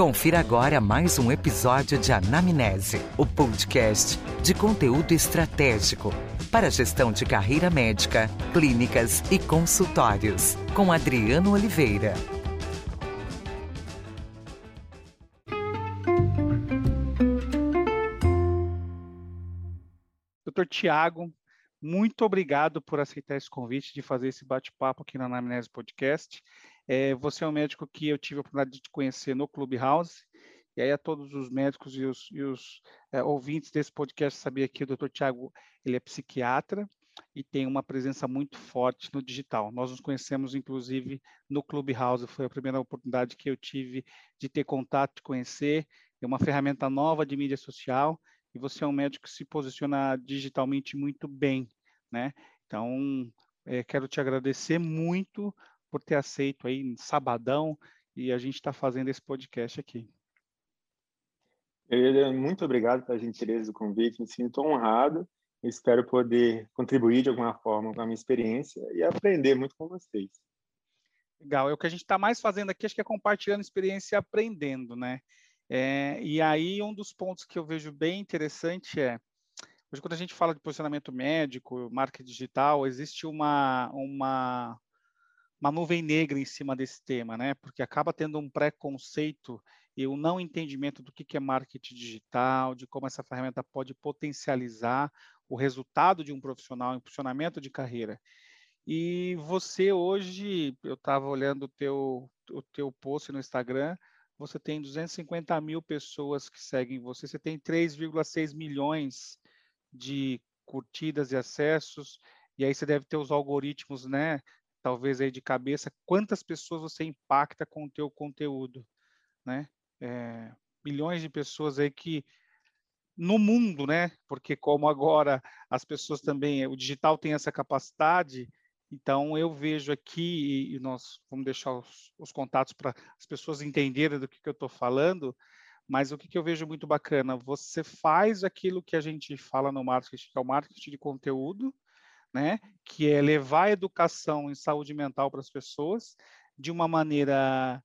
Confira agora mais um episódio de Anamnese, o podcast de conteúdo estratégico para gestão de carreira médica, clínicas e consultórios, com Adriano Oliveira. Doutor Tiago, muito obrigado por aceitar esse convite de fazer esse bate-papo aqui na Anamnese Podcast. É, você é um médico que eu tive a oportunidade de conhecer no Clubhouse, e aí a todos os médicos e os, e os é, ouvintes desse podcast saber que o Dr. Tiago ele é psiquiatra e tem uma presença muito forte no digital. Nós nos conhecemos, inclusive, no Clubhouse, foi a primeira oportunidade que eu tive de ter contato, de conhecer, é uma ferramenta nova de mídia social, e você é um médico que se posiciona digitalmente muito bem, né? Então, é, quero te agradecer muito por ter aceito aí sabadão e a gente está fazendo esse podcast aqui. Muito obrigado pela gentileza do convite, me sinto honrado espero poder contribuir de alguma forma com a minha experiência e aprender muito com vocês. Legal, é o que a gente está mais fazendo aqui, acho que é compartilhando experiência e aprendendo, né? É, e aí, um dos pontos que eu vejo bem interessante é, hoje quando a gente fala de posicionamento médico, marca digital, existe uma, uma uma nuvem negra em cima desse tema, né? Porque acaba tendo um preconceito e um não entendimento do que é marketing digital, de como essa ferramenta pode potencializar o resultado de um profissional em funcionamento de carreira. E você hoje, eu estava olhando o teu, o teu post no Instagram, você tem 250 mil pessoas que seguem você, você tem 3,6 milhões de curtidas e acessos, e aí você deve ter os algoritmos, né, talvez aí de cabeça, quantas pessoas você impacta com o teu conteúdo, né? É, milhões de pessoas aí que no mundo, né? Porque como agora as pessoas também, o digital tem essa capacidade, então eu vejo aqui e nós vamos deixar os, os contatos para as pessoas entenderem do que, que eu estou falando. Mas o que, que eu vejo muito bacana, você faz aquilo que a gente fala no marketing, que é o marketing de conteúdo, né, que é levar a educação em saúde mental para as pessoas de uma maneira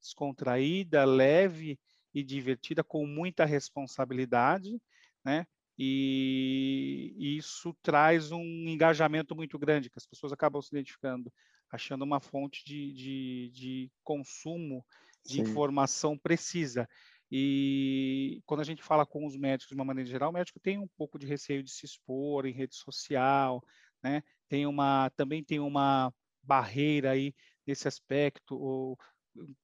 descontraída, leve e divertida, com muita responsabilidade, né? E isso traz um engajamento muito grande, que as pessoas acabam se identificando, achando uma fonte de, de, de consumo de Sim. informação precisa. E quando a gente fala com os médicos de uma maneira geral, o médico tem um pouco de receio de se expor em rede social, né? Tem uma, também tem uma barreira aí nesse aspecto, o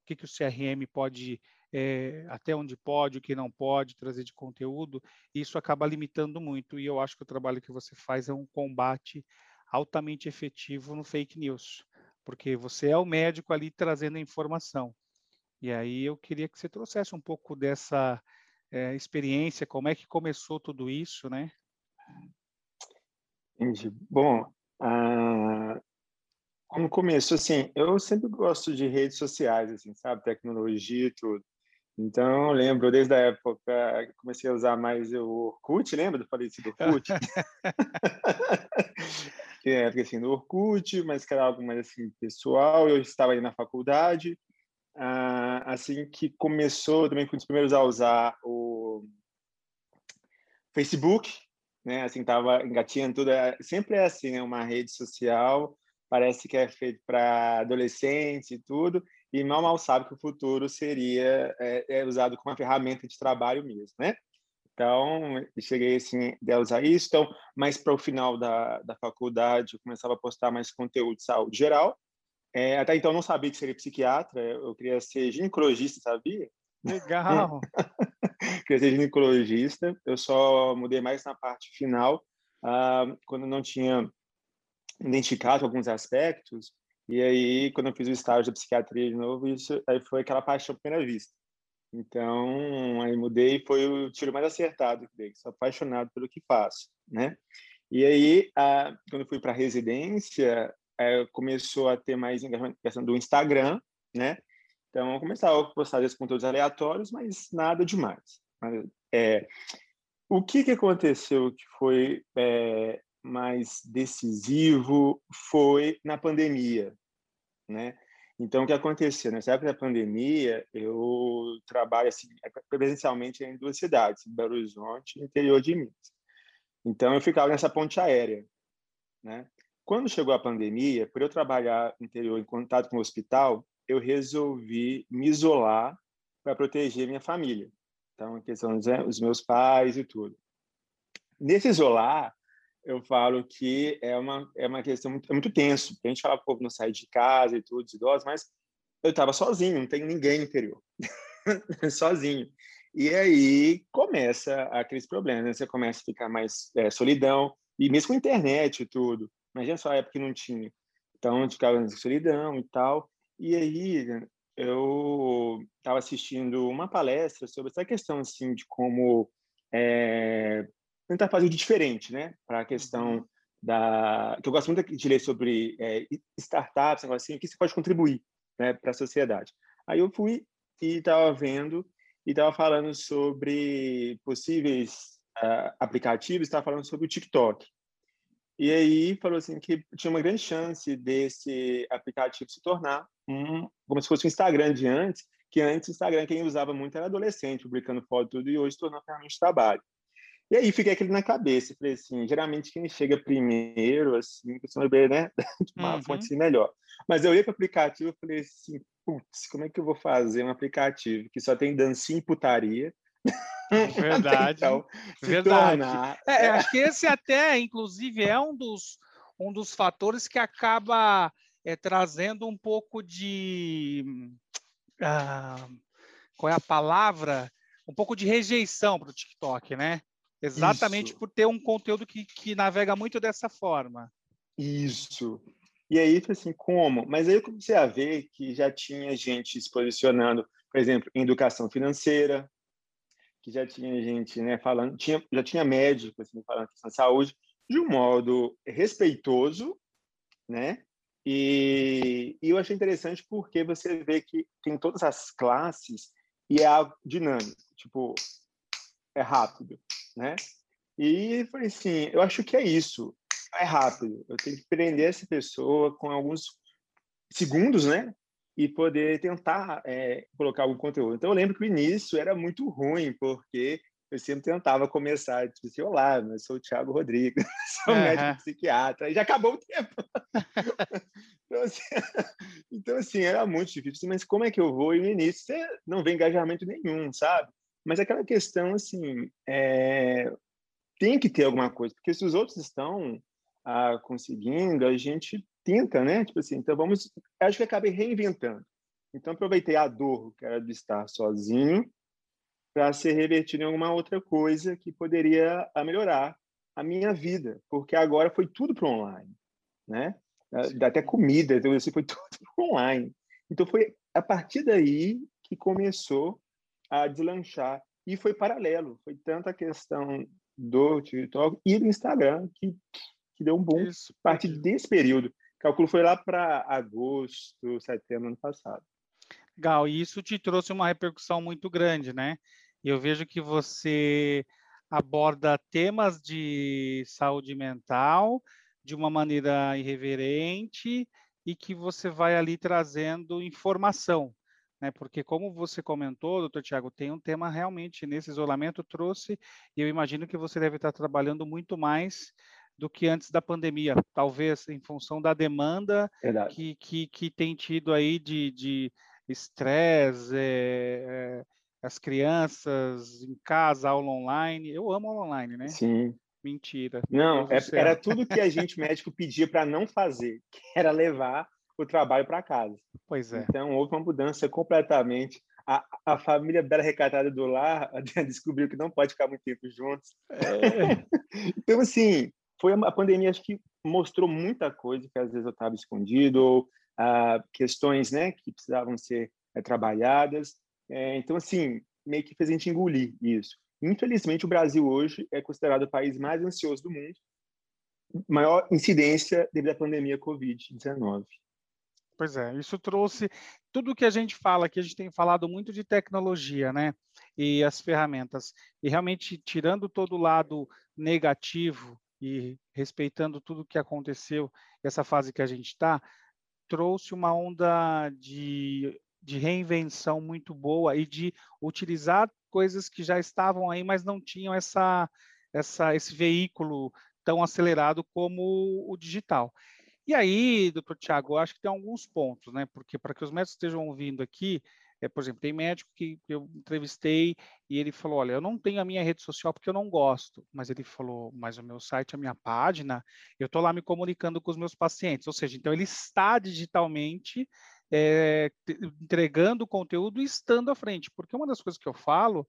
que, que o CRM pode, é, até onde pode, o que não pode trazer de conteúdo, isso acaba limitando muito. E eu acho que o trabalho que você faz é um combate altamente efetivo no fake news, porque você é o médico ali trazendo a informação. E aí eu queria que você trouxesse um pouco dessa é, experiência, como é que começou tudo isso, né? Entendi. Bom, ah, como começo, assim, eu sempre gosto de redes sociais, assim, sabe? Tecnologia e tudo. Então, eu lembro desde a época que comecei a usar mais o Orkut, lembra do falecido Orkut? é assim, do Orkut, mas que era algo mais assim, pessoal. Eu estava aí na faculdade, ah, assim que começou, também fui um dos primeiros a usar o Facebook, né? Assim, tava engatinhando tudo. É, sempre é assim, né? Uma rede social parece que é feito para adolescentes e tudo, e mal mal sabe que o futuro seria é, é usado como uma ferramenta de trabalho mesmo, né? Então, cheguei assim a usar isso. Então, mais para o final da, da faculdade, eu começava a postar mais conteúdo de saúde geral. É, até então não sabia que seria psiquiatra, eu queria ser ginecologista, sabia? Legal! queria ser ginecologista, eu só mudei mais na parte final, uh, quando não tinha identificado alguns aspectos, e aí quando eu fiz o estágio de psiquiatria de novo, isso aí foi aquela paixão à primeira vista. Então, aí mudei e foi o tiro mais acertado que dei, sou apaixonado pelo que faço, né? E aí, uh, quando eu fui para a residência, é, começou a ter mais engajamento questão do Instagram, né? Então, eu começava a postar esses conteúdos aleatórios, mas nada demais. É, o que, que aconteceu que foi é, mais decisivo foi na pandemia, né? Então, o que aconteceu? Nessa época da pandemia, eu trabalho assim, presencialmente em duas cidades, Belo Horizonte e interior de Minas. Então, eu ficava nessa ponte aérea. Né? Quando chegou a pandemia, por eu trabalhar no interior em contato com o hospital, eu resolvi me isolar para proteger minha família. Então, a questão dos meus pais e tudo. Nesse isolar, eu falo que é uma, é uma questão muito, é muito tenso. A gente fala, povo não sair de casa e tudo, os idosos, mas eu estava sozinho, não tem ninguém no interior. sozinho. E aí começa aqueles problemas, né? Você começa a ficar mais é, solidão, e mesmo com internet e tudo. Imagina só a época que não tinha. Então, ficava em solidão e tal. E aí, eu estava assistindo uma palestra sobre essa questão, assim, de como é, tentar fazer de diferente, né? Para a questão uhum. da... que eu gosto muito de ler sobre é, startups, assim, que você pode contribuir né, para a sociedade. Aí eu fui e estava vendo e estava falando sobre possíveis uh, aplicativos, estava falando sobre o TikTok. E aí falou assim que tinha uma grande chance desse aplicativo se tornar um, como se fosse um Instagram de antes, que antes o Instagram quem usava muito era adolescente, publicando foto tudo, e hoje se tornou ferramenta de trabalho. E aí fiquei aquele na cabeça, falei assim, geralmente quem chega primeiro, assim, costuma ver, né, uma uhum. fonte assim, melhor. Mas eu olhei para o aplicativo e falei assim, putz, como é que eu vou fazer um aplicativo que só tem dancinha e putaria, Verdade. então, verdade. Tornar... É, acho que esse até, inclusive, é um dos, um dos fatores que acaba é, trazendo um pouco de. Ah, qual é a palavra? Um pouco de rejeição para o TikTok, né? Exatamente Isso. por ter um conteúdo que, que navega muito dessa forma. Isso. E aí, assim, como? Mas aí eu comecei a ver que já tinha gente se posicionando, por exemplo, em educação financeira, que já tinha gente né, falando, tinha, já tinha médico assim, falando de saúde de um modo respeitoso, né? E, e, eu achei interessante porque você vê que tem todas as classes e é algo dinâmico, tipo, é rápido, né? E falei assim, eu acho que é isso, é rápido. Eu tenho que prender essa pessoa com alguns segundos, né? E poder tentar é, colocar algum conteúdo. Então, eu lembro que o início era muito ruim, porque eu sempre tentava começar, tipo assim, olá, eu sou o Thiago Rodrigues, sou uhum. médico psiquiatra, e já acabou o tempo. então, assim, então, assim, era muito difícil, mas como é que eu vou? E no início você não vê engajamento nenhum, sabe? Mas aquela questão, assim, é... tem que ter alguma coisa, porque se os outros estão ah, conseguindo, a gente tenta, né? Tipo assim, então vamos. Acho que acabei reinventando. Então aproveitei a dor que era de estar sozinho para ser revertido em alguma outra coisa que poderia melhorar a minha vida, porque agora foi tudo para online, né? Sim. Até comida, então assim, foi tudo online. Então foi a partir daí que começou a deslanchar e foi paralelo, foi tanta a questão do TikTok e do Instagram que, que deu um bom Isso, a partir desse período cálculo foi lá para agosto, setembro ano passado. Legal, e isso te trouxe uma repercussão muito grande, né? Eu vejo que você aborda temas de saúde mental de uma maneira irreverente e que você vai ali trazendo informação, né? Porque como você comentou, doutor Tiago, tem um tema realmente nesse isolamento trouxe, e eu imagino que você deve estar trabalhando muito mais do que antes da pandemia, talvez em função da demanda que, que, que tem tido aí de estresse, é, é, as crianças em casa, aula online. Eu amo aula online, né? Sim. Mentira. Não, é, era tudo que a gente médico pedia para não fazer, que era levar o trabalho para casa. Pois é. Então houve uma mudança completamente. A, a família bela recatada do lar descobriu que não pode ficar muito tempo juntos. É. então assim, foi a pandemia acho que mostrou muita coisa que às vezes eu estava escondido ou ah, questões né que precisavam ser é, trabalhadas é, então assim meio que fez a gente engolir isso infelizmente o Brasil hoje é considerado o país mais ansioso do mundo maior incidência devido à pandemia covid-19 Pois é, isso trouxe tudo que a gente fala, que a gente tem falado muito de tecnologia, né? E as ferramentas. E realmente, tirando todo o lado negativo e respeitando tudo o que aconteceu, essa fase que a gente está, trouxe uma onda de, de reinvenção muito boa e de utilizar coisas que já estavam aí, mas não tinham essa, essa, esse veículo tão acelerado como o digital. E aí, doutor Tiago, acho que tem alguns pontos, né? Porque para que os médicos estejam ouvindo aqui, é, por exemplo, tem médico que eu entrevistei e ele falou: Olha, eu não tenho a minha rede social porque eu não gosto. Mas ele falou: Mas o meu site, a minha página, eu estou lá me comunicando com os meus pacientes. Ou seja, então ele está digitalmente é, entregando o conteúdo e estando à frente. Porque uma das coisas que eu falo,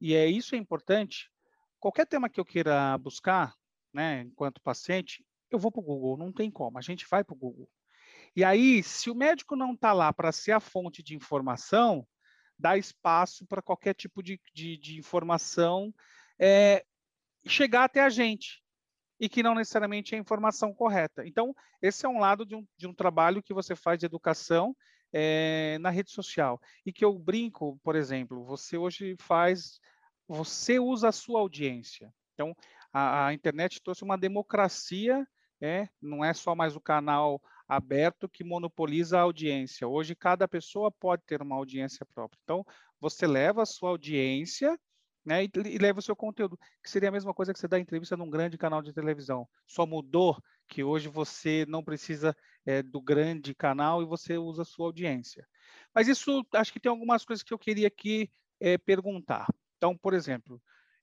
e é isso é importante, qualquer tema que eu queira buscar, né, enquanto paciente, eu vou para o Google, não tem como, a gente vai para o Google. E aí, se o médico não está lá para ser a fonte de informação, dá espaço para qualquer tipo de, de, de informação é, chegar até a gente e que não necessariamente é a informação correta. Então, esse é um lado de um, de um trabalho que você faz de educação é, na rede social. E que eu brinco, por exemplo, você hoje faz, você usa a sua audiência. Então, a, a internet trouxe uma democracia é, não é só mais o canal aberto que monopoliza a audiência. Hoje, cada pessoa pode ter uma audiência própria. Então, você leva a sua audiência né, e, e, leva o seu conteúdo, que seria a mesma coisa que você dá entrevista num grande canal de televisão. Só mudou que hoje você não precisa é, do grande canal e você usa a sua audiência. Mas isso, acho que tem algumas coisas que eu queria aqui é, perguntar. Então, por exemplo,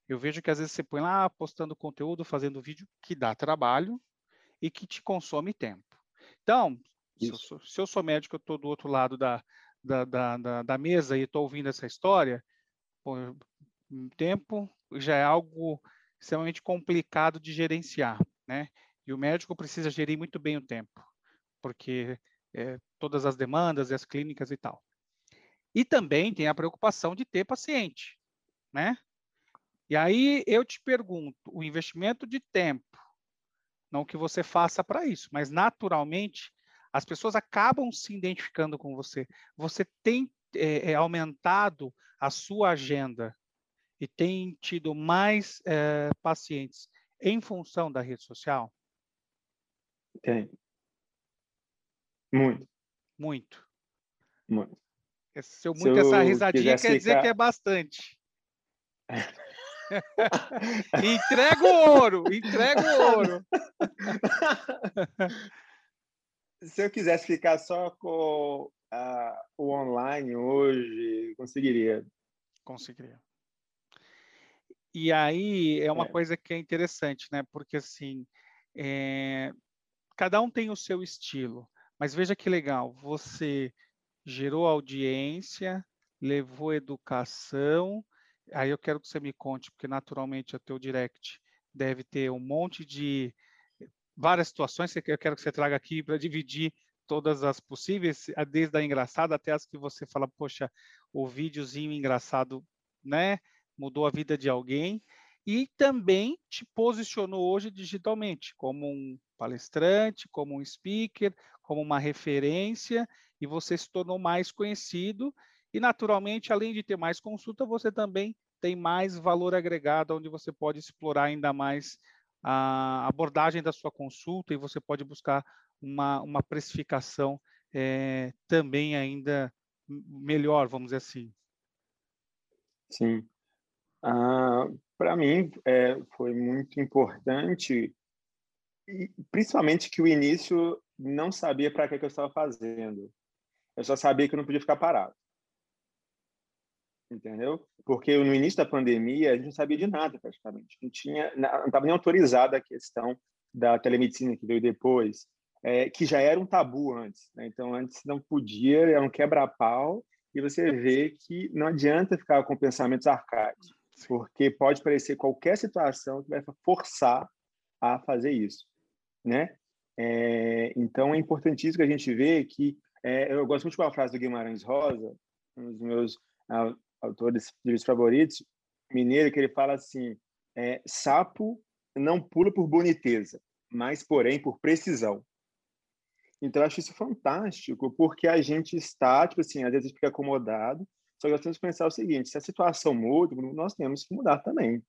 eu vejo que às vezes você põe lá postando conteúdo, fazendo vídeo que dá trabalho, e que te consome tempo. Então, se eu, sou, se eu, sou, médico, eu estou do outro lado da, da, da, da mesa e estou ouvindo essa história, por um tempo já é algo extremamente complicado de gerenciar, né? E o médico precisa gerir muito bem o tempo, porque é, todas as demandas e as clínicas e tal. E também tem a preocupação de ter paciente, né? E aí eu te pergunto, o investimento de tempo não que você faça para isso, mas naturalmente as pessoas acabam se identificando com você. Você tem é, aumentado a sua agenda e tem tido mais é, pacientes em função da rede social? Tem. Muito. Muito. Muito. Esse, muito Se essa risadinha quer dizer ficar... que é bastante. entrega o ouro, entrega o ouro. Se eu quisesse ficar só com uh, o online hoje, conseguiria. Conseguiria. E aí é uma é. coisa que é interessante, né? Porque assim, é... cada um tem o seu estilo, mas veja que legal, você gerou audiência, levou educação, Aí eu quero que você me conte, porque naturalmente o teu direct deve ter um monte de várias situações eu quero que você traga aqui para dividir todas as possíveis, desde a engraçada até as que você fala, poxa, o videozinho engraçado, né, mudou a vida de alguém e também te posicionou hoje digitalmente como um palestrante, como um speaker, como uma referência e você se tornou mais conhecido e, naturalmente, além de ter mais consulta, você também tem mais valor agregado, onde você pode explorar ainda mais a abordagem da sua consulta e você pode buscar uma, uma precificação é, também ainda melhor, vamos dizer assim. Sim. Ah, Para mim, é, foi muito importante, principalmente que o início não sabia para que, que eu estava fazendo. Eu só sabia que eu não podia ficar parado entendeu? Porque no início da pandemia a gente não sabia de nada praticamente, não tinha, não estava nem autorizada a questão da telemedicina que veio depois, é, que já era um tabu antes, né? então antes não podia, era um quebra-pau e você vê que não adianta ficar com pensamentos arcaicos, porque pode parecer qualquer situação que vai forçar a fazer isso, né? É, então é importantíssimo que a gente vê que é, eu gosto muito de uma frase do Guimarães Rosa, um dos meus ah, autores livros favoritos, mineiro, que ele fala assim: é, sapo não pula por boniteza, mas, porém, por precisão. Então, eu acho isso fantástico, porque a gente está, tipo assim, às vezes fica acomodado, só que nós temos que pensar o seguinte: se a situação muda, nós temos que mudar também,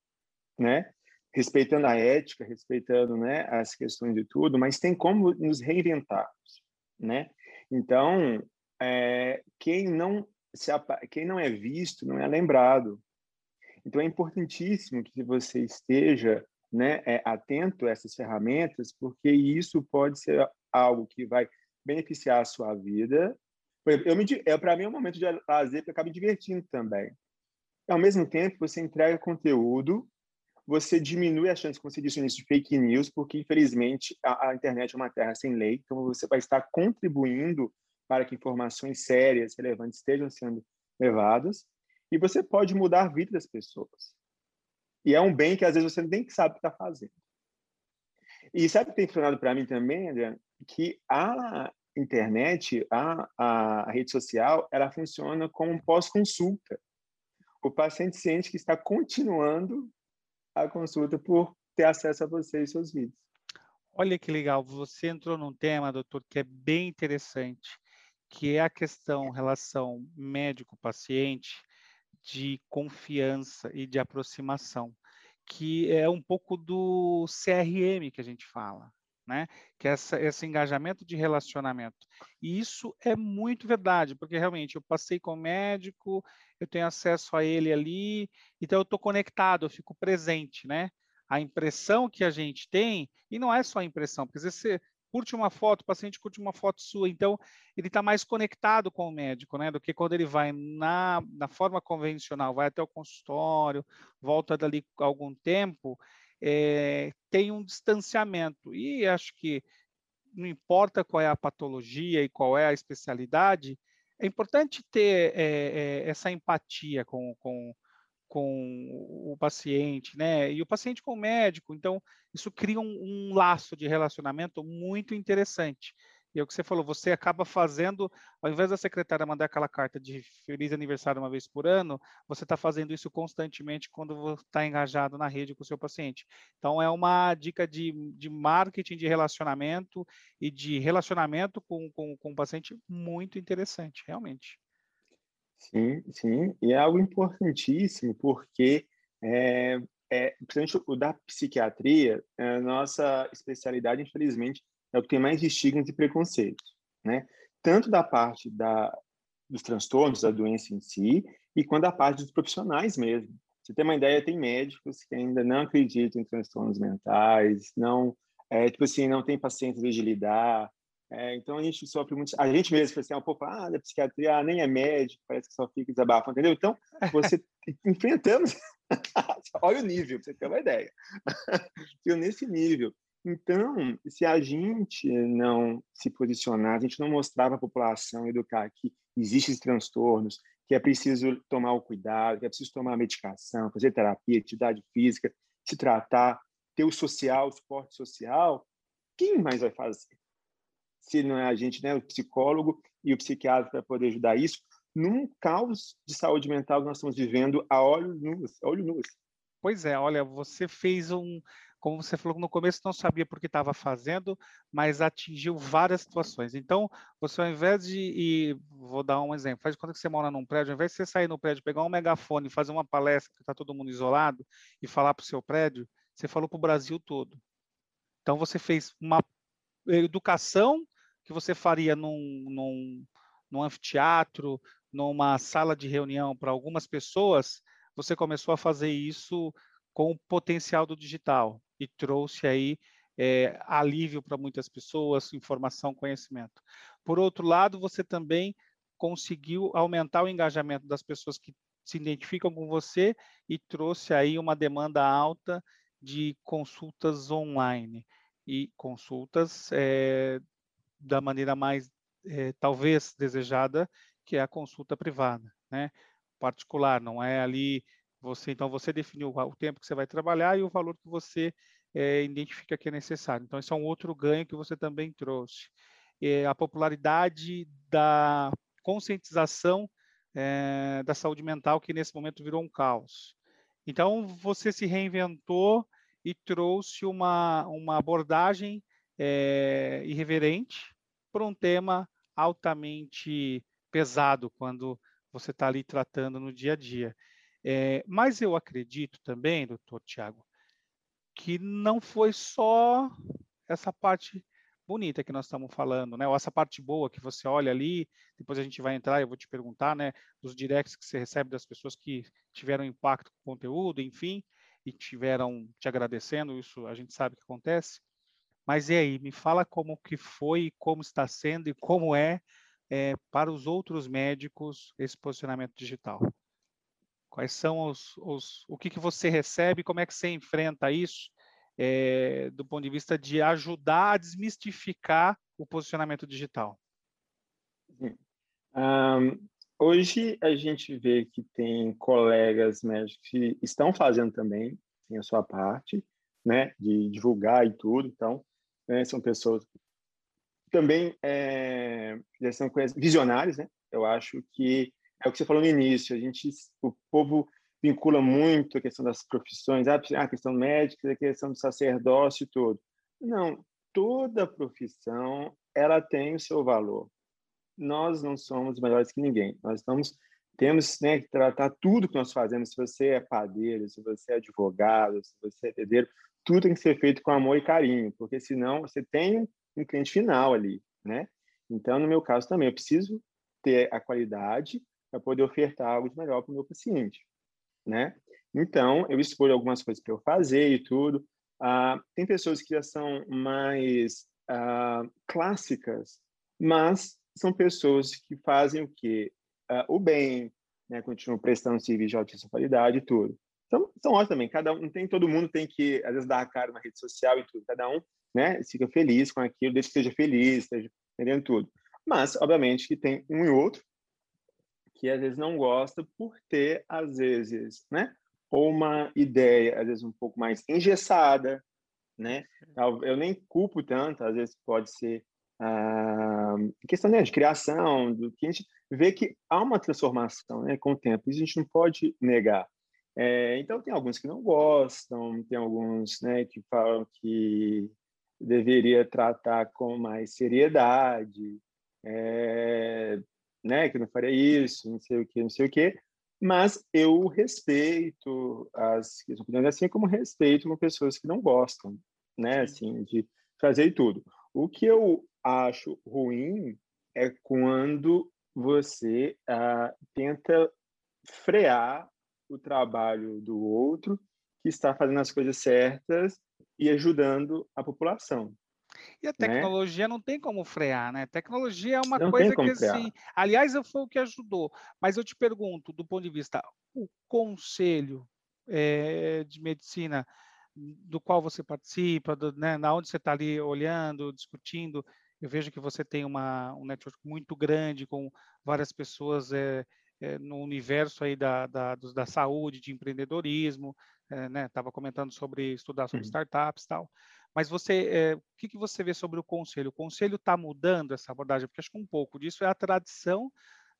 né? Respeitando a ética, respeitando né, as questões de tudo, mas tem como nos reinventarmos, né? Então, é, quem não se, quem não é visto não é lembrado. Então é importantíssimo que você esteja né, é, atento a essas ferramentas, porque isso pode ser algo que vai beneficiar a sua vida. Eu me, é, para mim é um momento de lazer que eu acabo me divertindo também. Ao mesmo tempo, você entrega conteúdo, você diminui a chance, como você disse no início, de fake news, porque, infelizmente, a, a internet é uma terra sem lei, então você vai estar contribuindo para que informações sérias, relevantes estejam sendo levadas, e você pode mudar a vida das pessoas. E é um bem que às vezes você nem sabe o que está fazendo. E sabe o que tem funcionado para mim também, André? Que a internet, a, a, rede social, ela funciona como pós-consulta. O paciente sente que está continuando a consulta por ter acesso a você e seus vídeos. Olha que legal, você entrou num tema, doutor, que é bem interessante, que é a questão, relação médico-paciente, de confiança e de aproximação, que é um pouco do CRM que a gente fala, né? Que é essa, esse engajamento de relacionamento. E isso é muito verdade, porque realmente eu passei com o médico, eu tenho acesso a ele ali, então eu estou conectado, eu fico presente, né? A impressão que a gente tem, e não é só a impressão, porque às vezes você curte uma foto, o paciente curte uma foto sua, então ele está mais conectado com o médico, né, do que quando ele vai na, na forma convencional, vai até o consultório, volta dali algum tempo, é, tem um distanciamento. E acho que não importa qual é a patologia e qual é a especialidade, é importante ter é, é, essa empatia com, com, com o paciente, né? E o paciente com o médico. Então, isso cria um, um, laço de relacionamento muito interessante. E é o que você falou, você acaba fazendo, ao invés da secretária mandar aquela carta de feliz aniversário uma vez por ano, você está fazendo isso constantemente quando está engajado na rede com o seu paciente. Então, é uma dica de, de marketing de relacionamento e de relacionamento com, com, com o paciente muito interessante, realmente. Sim, sim, e é algo importantíssimo, porque é, é, principalmente o da psiquiatria, é a nossa especialidade, infelizmente, é o que tem mais estigmas e preconceitos, né? Tanto da parte da, dos transtornos da doença em si, e quanto da parte dos profissionais mesmo. Você tem uma ideia, tem médicos que ainda não acreditam em transtornos mentais, não, é, tipo assim, não tem paciência de lidar, é, então a gente sofre muito. A gente mesmo, assim, um pouco, ah, da psiquiatria ah, nem é médico, parece que só fica desabafando, entendeu? Então, você enfrentamos. Olha o nível, para você ter uma ideia. Eu nesse nível. Então, se a gente não se posicionar, a gente não mostrar para a população, educar que existem esses transtornos, que é preciso tomar o cuidado, que é preciso tomar a medicação, fazer terapia, atividade física, se tratar, ter o social, o suporte social, quem mais vai fazer? Se não é a gente, né, o psicólogo e o psiquiatra para poder ajudar isso, num caos de saúde mental que nós estamos vivendo a olhos nus, a olho nus. Pois é, olha, você fez um, como você falou no começo, não sabia por que estava fazendo, mas atingiu várias situações. Então, você ao invés de, e vou dar um exemplo, faz quando você mora num prédio, ao invés de você sair no prédio, pegar um megafone, fazer uma palestra que está todo mundo isolado e falar para o seu prédio, você falou para o Brasil todo. Então, você fez uma educação que você faria num, num, num anfiteatro, numa sala de reunião para algumas pessoas, você começou a fazer isso com o potencial do digital e trouxe aí é, alívio para muitas pessoas, informação, conhecimento. Por outro lado, você também conseguiu aumentar o engajamento das pessoas que se identificam com você e trouxe aí uma demanda alta de consultas online e consultas é, da maneira mais, é, talvez, desejada, que é a consulta privada, né? Particular, não é ali você, então você definiu o tempo que você vai trabalhar e o valor que você é, identifica que é necessário. Então, esse é um outro ganho que você também trouxe. É, a popularidade da conscientização é, da saúde mental, que nesse momento virou um caos. Então, você se reinventou e trouxe uma, uma abordagem é, irreverente para um tema altamente pesado quando você está ali tratando no dia a dia. É, mas eu acredito também, doutor Tiago, que não foi só essa parte bonita que nós estamos falando, né? Ou essa parte boa que você olha ali, depois a gente vai entrar, eu vou te perguntar, né? Dos directs que você recebe das pessoas que tiveram impacto com o conteúdo, enfim, e tiveram te agradecendo, isso a gente sabe que acontece. Mas e aí, me fala como que foi, como está sendo e como é, é para os outros médicos esse posicionamento digital. Quais são os, os o que, que você recebe, como é que você enfrenta isso, é, do ponto de vista de ajudar a desmistificar o posicionamento digital? Um, hoje a gente vê que tem colegas médicos que estão fazendo também, tem a sua parte, né, de divulgar e tudo, então, né, são pessoas também é, já são visionários, né, eu acho que é o que você falou no início, a gente, o povo vincula muito a questão das profissões, ah, a questão médica, a questão do sacerdócio e tudo. Não, toda profissão ela tem o seu valor. Nós não somos melhores que ninguém. Nós estamos temos né, que tratar tudo que nós fazemos. Se você é padeiro, se você é advogado, se você é pedreiro, tudo tem que ser feito com amor e carinho, porque senão você tem um cliente final ali, né? Então, no meu caso também, eu preciso ter a qualidade para poder ofertar algo de melhor para o meu paciente né? Então, eu escolho algumas coisas para eu fazer e tudo. Ah, tem pessoas que já são mais ah, clássicas, mas são pessoas que fazem o quê? Ah, o bem, né? Continuam prestando serviço de altíssima qualidade e tudo. Então, são ótimos também. Cada um, tem todo mundo tem que às vezes dar a cara na rede social e tudo. Cada um, né? Fica feliz com aquilo, desde que seja feliz, esteja entendendo tudo. Mas, obviamente, que tem um e outro que às vezes não gosta por ter, às vezes, né? Ou uma ideia, às vezes, um pouco mais engessada, né? Eu nem culpo tanto, às vezes pode ser ah, questão né, de criação, do que a gente vê que há uma transformação né, com o tempo, isso a gente não pode negar. É, então, tem alguns que não gostam, tem alguns né, que falam que deveria tratar com mais seriedade, é, né, que não faria isso, não sei o que, não sei o que, mas eu respeito as opiniões assim como respeito com pessoas que não gostam, né, assim, de fazer tudo. O que eu acho ruim é quando você ah, tenta frear o trabalho do outro que está fazendo as coisas certas e ajudando a população. E a né? tecnologia né? não tem como frear, né? Tecnologia é uma não coisa que, frear. assim, aliás, foi o que ajudou. Mas eu te pergunto, do ponto de vista, o conselho é, de medicina do qual você participa, do, né, na onde você está ali olhando, discutindo, eu vejo que você tem uma, um network muito grande com várias pessoas é, é, no universo aí da, da, da saúde, de empreendedorismo, é, né? Estava comentando sobre estudar sobre uhum. startups e tal. Mas você, é, o que, que você vê sobre o conselho? O conselho está mudando essa abordagem? Porque acho que um pouco disso é a tradição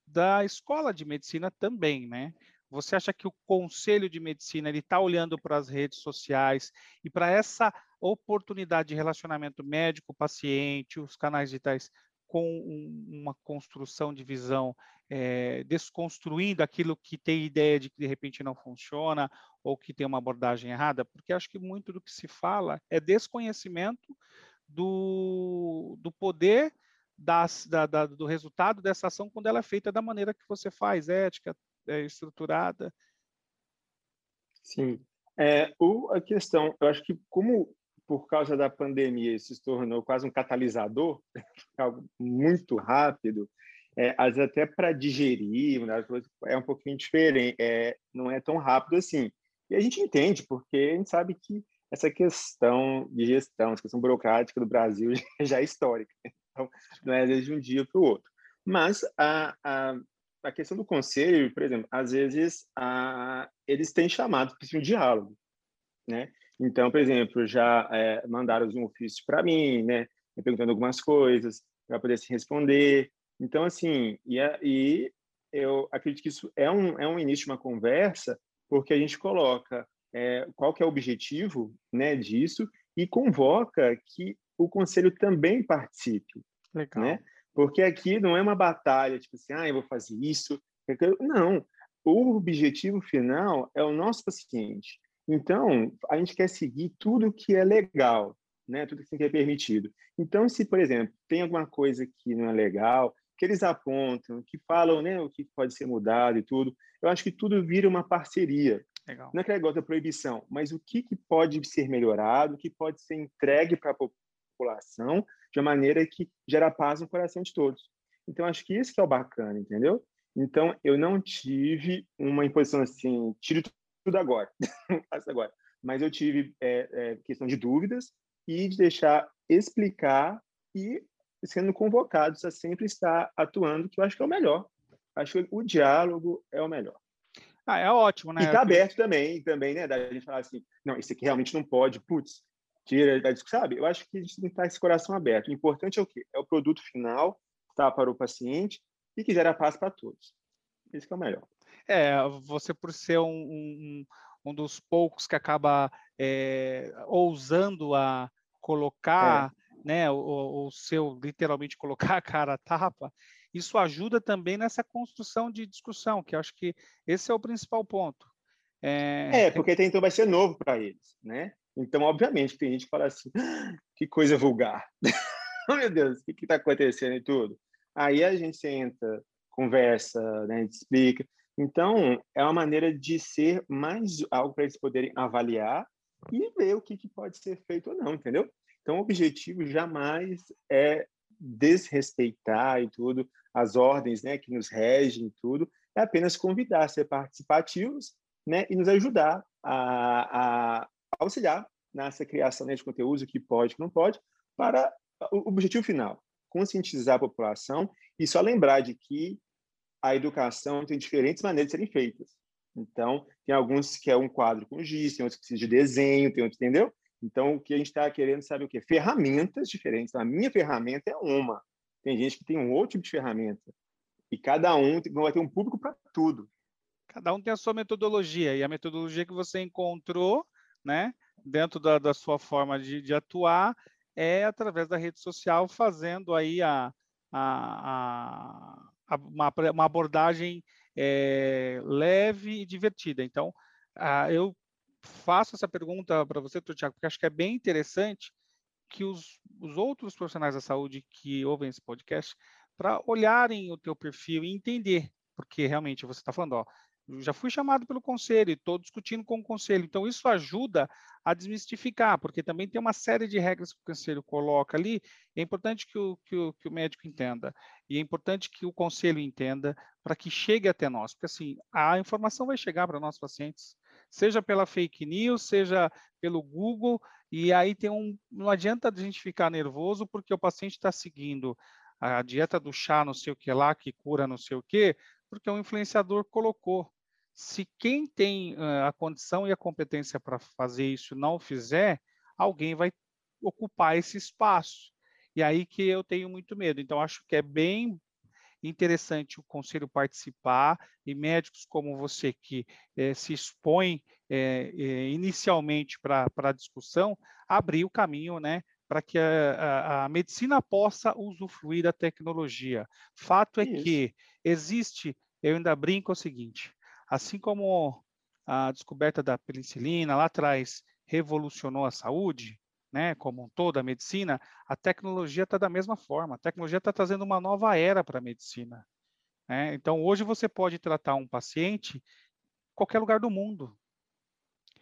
da escola de medicina também, né? Você acha que o conselho de medicina ele está olhando para as redes sociais e para essa oportunidade de relacionamento médico-paciente, os canais digitais com um, uma construção de visão, é, desconstruindo aquilo que tem ideia de que de repente não funciona ou que tem uma abordagem errada, porque acho que muito do que se fala é desconhecimento do, do poder das, da, da, do resultado dessa ação quando ela é feita da maneira que você faz, ética, é, estruturada. Sim. É, o, a questão, eu acho que como por causa da pandemia, isso se tornou quase um catalisador, algo muito rápido, é, às vezes até para digerir, é um pouquinho diferente, é, não é tão rápido assim. E a gente entende, porque a gente sabe que essa questão de gestão, essa questão burocrática do Brasil já é histórica. Então, não é desde um dia para o outro. Mas a, a, a, questão do conselho, por exemplo, às vezes a, eles têm chamado para um diálogo, né? Então, por exemplo, já é, mandaram um ofício para mim, né, me perguntando algumas coisas para poder se responder. Então, assim, e, e eu acredito que isso é um, é um início de uma conversa, porque a gente coloca é, qual que é o objetivo né, disso e convoca que o conselho também participe. Legal. Né? Porque aqui não é uma batalha, tipo assim, ah, eu vou fazer isso. Não, o objetivo final é o nosso paciente. Então, a gente quer seguir tudo que é legal, né? Tudo que é permitido. Então, se, por exemplo, tem alguma coisa que não é legal, que eles apontam, que falam né, o que pode ser mudado e tudo, eu acho que tudo vira uma parceria. Legal. Não é aquele negócio da proibição, mas o que, que pode ser melhorado, o que pode ser entregue para a população de uma maneira que gera paz no coração de todos. Então, acho que isso que é o bacana, entendeu? Então, eu não tive uma imposição assim, tire tudo agora, faça agora. Mas eu tive é, é, questão de dúvidas e de deixar explicar e sendo convocados a sempre estar atuando, que eu acho que é o melhor. Acho que o diálogo é o melhor. Ah, é ótimo, né? E está aberto também, também, né? Da gente falar assim, não, esse aqui realmente não pode, putz, tira da discussão, sabe? Eu acho que a gente tem que estar esse coração aberto. O importante é o quê? É o produto final, tá para o paciente e que gera paz para todos. Isso que é o melhor. É, você por ser um, um, um dos poucos que acaba é, ousando a colocar, é. né, o, o seu, literalmente colocar a cara a tapa, isso ajuda também nessa construção de discussão, que acho que esse é o principal ponto. É, é porque então vai ser novo para eles, né? Então, obviamente, tem gente que fala assim, ah, que coisa vulgar. oh, meu Deus, o que está acontecendo e tudo? Aí a gente senta, conversa, né, a gente explica. Então, é uma maneira de ser mais algo para eles poderem avaliar e ver o que, que pode ser feito ou não, entendeu? Então, o objetivo jamais é desrespeitar e tudo, as ordens né, que nos regem e tudo, é apenas convidar a ser participativos né, e nos ajudar a, a auxiliar nessa criação né, de conteúdo, que pode, que não pode, para o objetivo final, conscientizar a população e só lembrar de que a educação tem diferentes maneiras de serem feitas. Então, tem alguns que é um quadro com giz, tem outros que precisam de desenho, tem outros, entendeu? Então, o que a gente está querendo sabe o quê? Ferramentas diferentes. A minha ferramenta é uma. Tem gente que tem um outro tipo de ferramenta. E cada um vai ter um público para tudo. Cada um tem a sua metodologia. E a metodologia que você encontrou, né, dentro da, da sua forma de, de, atuar, é através da rede social, fazendo aí a, a, a uma, uma, abordagem é, leve e divertida. Então, ah, eu faço essa pergunta para você, Tiago, porque acho que é bem interessante que os, os outros profissionais da saúde que ouvem esse podcast, para olharem o teu perfil e entender, porque realmente você está falando, ó, já fui chamado pelo conselho, estou discutindo com o conselho. Então, isso ajuda a desmistificar, porque também tem uma série de regras que o conselho coloca ali. É importante que o, que o, que o médico entenda, e é importante que o conselho entenda para que chegue até nós, porque assim, a informação vai chegar para nossos pacientes seja pela fake news, seja pelo Google, e aí tem um. Não adianta a gente ficar nervoso porque o paciente está seguindo a dieta do chá, não sei o que lá, que cura não sei o que, porque o influenciador colocou. Se quem tem a condição e a competência para fazer isso não fizer, alguém vai ocupar esse espaço. E aí que eu tenho muito medo. Então, acho que é bem interessante o conselho participar e médicos como você que eh, se expõe eh, eh, inicialmente para a discussão, abrir o caminho né, para que a, a, a, medicina possa usufruir da tecnologia. Fato é Isso. que existe, eu ainda brinco o seguinte, assim como a descoberta da penicilina lá atrás revolucionou a saúde, né, como um todo, a medicina, a tecnologia está da mesma forma. A tecnologia está trazendo uma nova era para a medicina. Né? Então, hoje você pode tratar um paciente em qualquer lugar do mundo.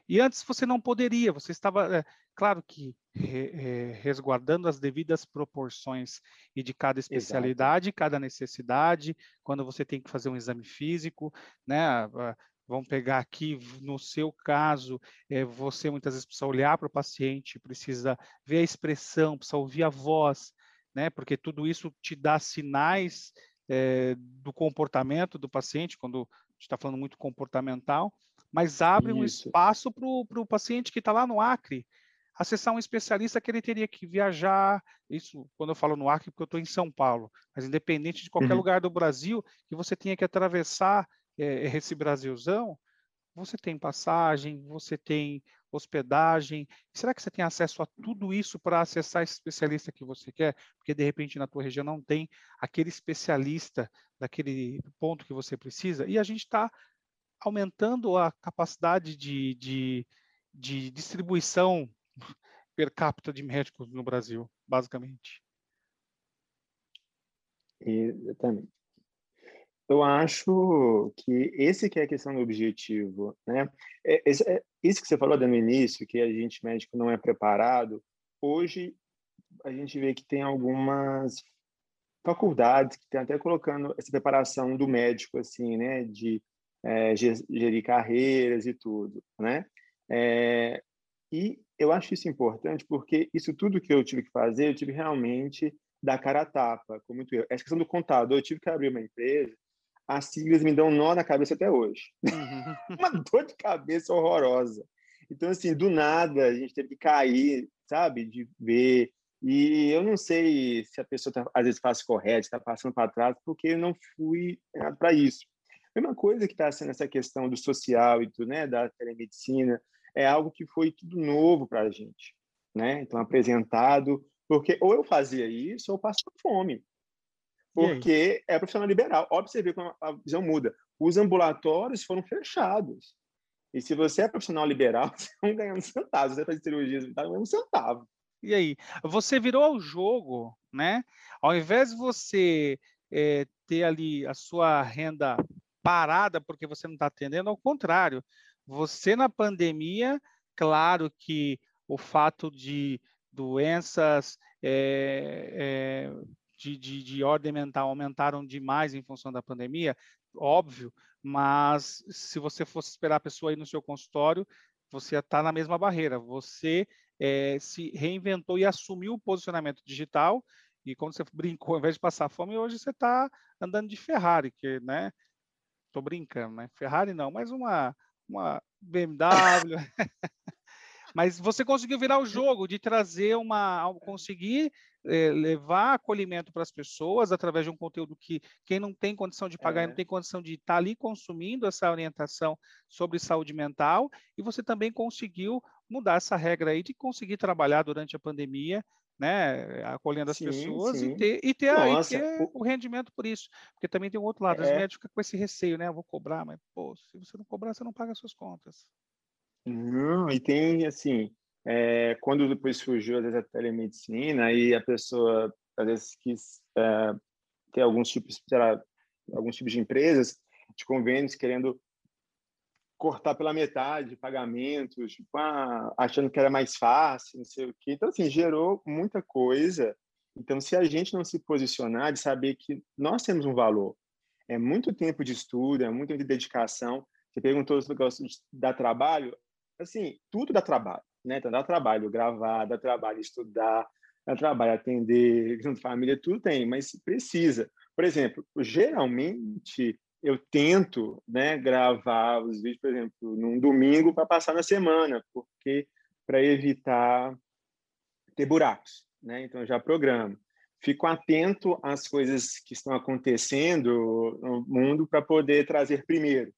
E antes você não poderia, você estava, é, claro que é, resguardando as devidas proporções e de cada especialidade, Exato. cada necessidade, quando você tem que fazer um exame físico, né, Vamos pegar aqui, no seu caso, é, você muitas vezes precisa olhar para o paciente, precisa ver a expressão, precisa ouvir a voz, né? Porque tudo isso te dá sinais é, do comportamento do paciente, quando a gente está falando muito comportamental, mas abre isso. um espaço para o paciente que está lá no Acre, acessar um especialista que ele teria que viajar, isso quando eu falo no Acre, porque eu estou em São Paulo, mas independente de qualquer uhum. lugar do Brasil, que você tenha que atravessar é, esse Brasilzão, você tem passagem, você tem hospedagem. Será que você tem acesso a tudo isso para acessar esse especialista que você quer? Porque de repente na tua região não tem aquele especialista daquele ponto que você precisa. E a gente está aumentando a capacidade de, de, de distribuição per capita de médicos no Brasil, basicamente. Exatamente. Eu acho que esse que é a questão do objetivo, né? É, é, isso que você falou no início, que a gente médico não é preparado, hoje a gente vê que tem algumas faculdades que estão até colocando essa preparação do médico, assim, né? De é, gerir carreiras e tudo, né? É, e eu acho isso importante porque isso tudo que eu tive que fazer, eu tive realmente dar cara a tapa, com muito erro. Essa questão do contador, eu tive que abrir uma empresa, as siglas me dão um nó na cabeça até hoje. Uhum. uma dor de cabeça horrorosa. Então, assim, do nada, a gente teve que cair, sabe? De ver. E eu não sei se a pessoa tá, às vezes faz correto, está passando para trás, porque eu não fui é, para isso. A mesma coisa que está sendo essa questão do social e tudo, né? Da telemedicina, é algo que foi tudo novo para a gente, né? Então, apresentado, porque ou eu fazia isso ou passava fome. Porque é profissional liberal. Óbvio você vê como a visão muda. Os ambulatórios foram fechados. E se você é profissional liberal, você não ganhando centavos. Você faz cirurgia, você está ganhando um centavo. E aí? Você virou ao jogo, né? Ao invés de você é, ter ali a sua renda parada porque você não está atendendo, ao contrário. Você na pandemia, claro que o fato de doenças é, é, de, de, de, ordem mental aumentaram demais em função da pandemia, óbvio, mas se você fosse esperar a pessoa ir no seu consultório, você estar na mesma barreira. Você é, se reinventou e assumiu o posicionamento digital, e quando você brincou, ao invés de passar fome, hoje você está andando de Ferrari, que, né? Estou brincando, né? Ferrari não, mas uma, uma BMW. Mas você conseguiu virar o jogo de trazer uma, conseguir é, levar acolhimento para as pessoas através de um conteúdo que quem não tem condição de pagar, é. não tem condição de estar tá ali consumindo essa orientação sobre saúde mental, e você também conseguiu mudar essa regra aí de conseguir trabalhar durante a pandemia né, acolhendo as sim, pessoas sim. e ter, e ter, Nossa, e ter o... o... rendimento por isso. Porque também tem o outro lado, é. os médicos ficam com esse receio, né? Eu vou cobrar, mas, pô, se você não cobrar, você não paga as suas contas. Não, e tem, assim, é, quando depois surgiu, às vezes, a telemedicina, e a pessoa, às vezes, quis é, ter alguns tipos, sei lá, alguns tipos de empresas, de convênios, querendo cortar pela metade pagamentos, tipo, ah, achando que era mais fácil, não sei o quê. Então, assim, gerou muita coisa. Então, se a gente não se posicionar, de saber que nós temos um valor, é muito tempo de estudo, é muito tempo de dedicação. Você perguntou se gosto trabalho assim, tudo dá trabalho, né? Então, dá trabalho gravar, dá trabalho estudar, dá trabalho atender, família, tudo tem, mas precisa. Por exemplo, geralmente eu tento, né, gravar os vídeos, por exemplo, num domingo para passar na semana, porque para evitar ter buracos, né? Então já programo. Fico atento às coisas que estão acontecendo no mundo para poder trazer primeiro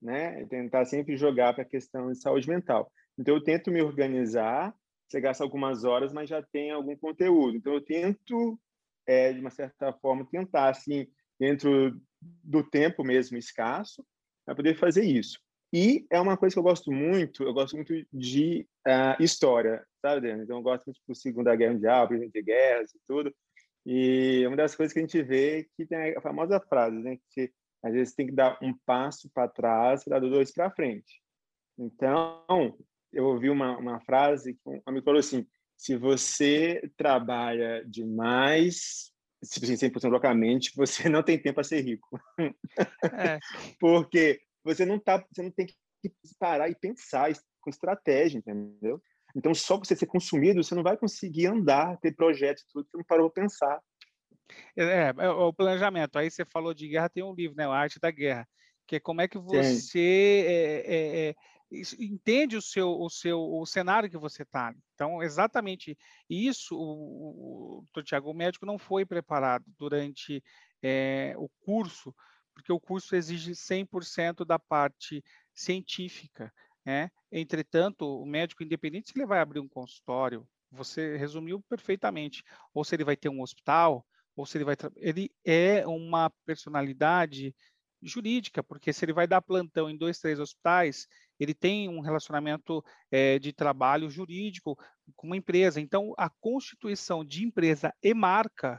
né? Tentar sempre jogar para a questão de saúde mental. Então, eu tento me organizar, você gasta algumas horas, mas já tem algum conteúdo. Então, eu tento, é, de uma certa forma, tentar, assim, dentro do tempo mesmo escasso, para poder fazer isso. E é uma coisa que eu gosto muito, eu gosto muito de uh, história, sabe, Daniel? Então, eu gosto muito da Segunda Guerra Mundial, Presidente de Guerras e tudo. E uma das coisas que a gente vê que tem a famosa frase, né? Que às vezes tem que dar um passo para trás para dar dois para frente. Então, eu ouvi uma, uma frase que um amigo falou assim: se você trabalha demais, se você 100% loucamente, você não tem tempo para ser rico. É. Porque você não tá, você não tem que parar e pensar com estratégia, entendeu? Então, só você ser consumido, você não vai conseguir andar, ter projetos, tudo, você não parou para pensar. É, é, é, o planejamento. Aí você falou de guerra, tem um livro, né? A Arte da Guerra, que é como é que você é, é, entende o seu, o seu o cenário que você está. Então, exatamente isso, o, o, o Tiago, o médico não foi preparado durante é, o curso, porque o curso exige 100% da parte científica. Né? Entretanto, o médico, independente se ele vai abrir um consultório, você resumiu perfeitamente, ou se ele vai ter um hospital, ou se ele vai. Ele é uma personalidade jurídica, porque se ele vai dar plantão em dois, três hospitais, ele tem um relacionamento é, de trabalho jurídico com uma empresa. Então, a constituição de empresa e marca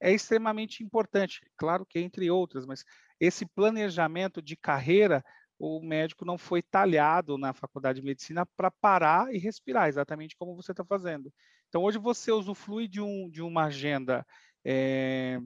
é extremamente importante. Claro que entre outras, mas esse planejamento de carreira, o médico não foi talhado na faculdade de medicina para parar e respirar, exatamente como você está fazendo. Então, hoje você usufrui de, um, de uma agenda é,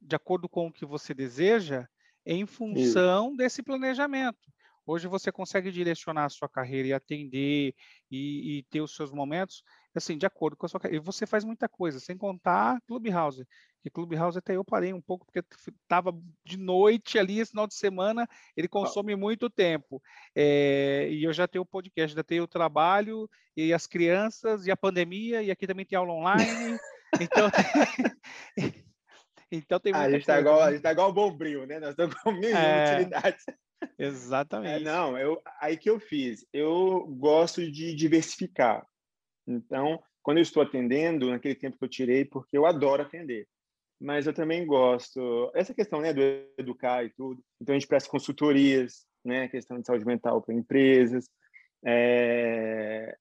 de acordo com o que você deseja, em função Isso. desse planejamento. Hoje você consegue direcionar a sua carreira e atender e, e, ter os seus momentos, assim, de acordo com a sua carreira. E você faz muita coisa, sem contar Clubhouse. Que Clubhouse até eu parei um pouco, porque estava de noite ali, esse final de semana, ele consome muito tempo. É, e eu já tenho o podcast, já tenho o trabalho, e as crianças, e a pandemia, e aqui também tem aula online. então, então tem muita a gente está igual, a gente tá igual o Bombril, né? Nós estamos com mil é, utilidades. Exatamente. É, não, eu, aí que eu fiz, eu gosto de diversificar. Então, quando eu estou atendendo, naquele tempo que eu tirei, porque eu adoro atender, mas eu também gosto, essa questão né, do educar e tudo, então a gente presta consultorias, né, questão de saúde mental para empresas, é,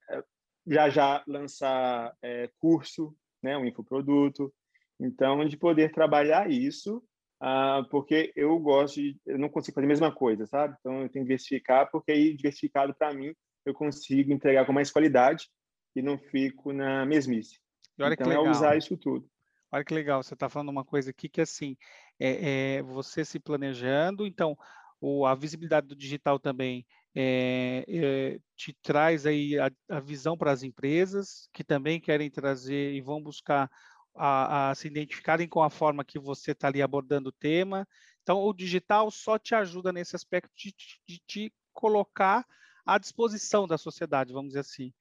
já já lançar é, curso, né, um infoproduto, então, de poder trabalhar isso, ah, porque eu gosto de, eu não consigo fazer a mesma coisa, sabe? Então, eu tenho que diversificar, porque aí, diversificado para mim, eu consigo entregar com mais qualidade e não fico na mesmice. E olha então, que legal. é usar isso tudo. Olha que legal, você está falando uma coisa aqui que, assim, é, é você se planejando, então, o, a visibilidade do digital também é, é, te traz aí a, a visão para as empresas que também querem trazer e vão buscar a, a se identificarem com a forma que você está ali abordando o tema. Então, o digital só te ajuda nesse aspecto de, de te colocar à disposição da sociedade, vamos dizer assim.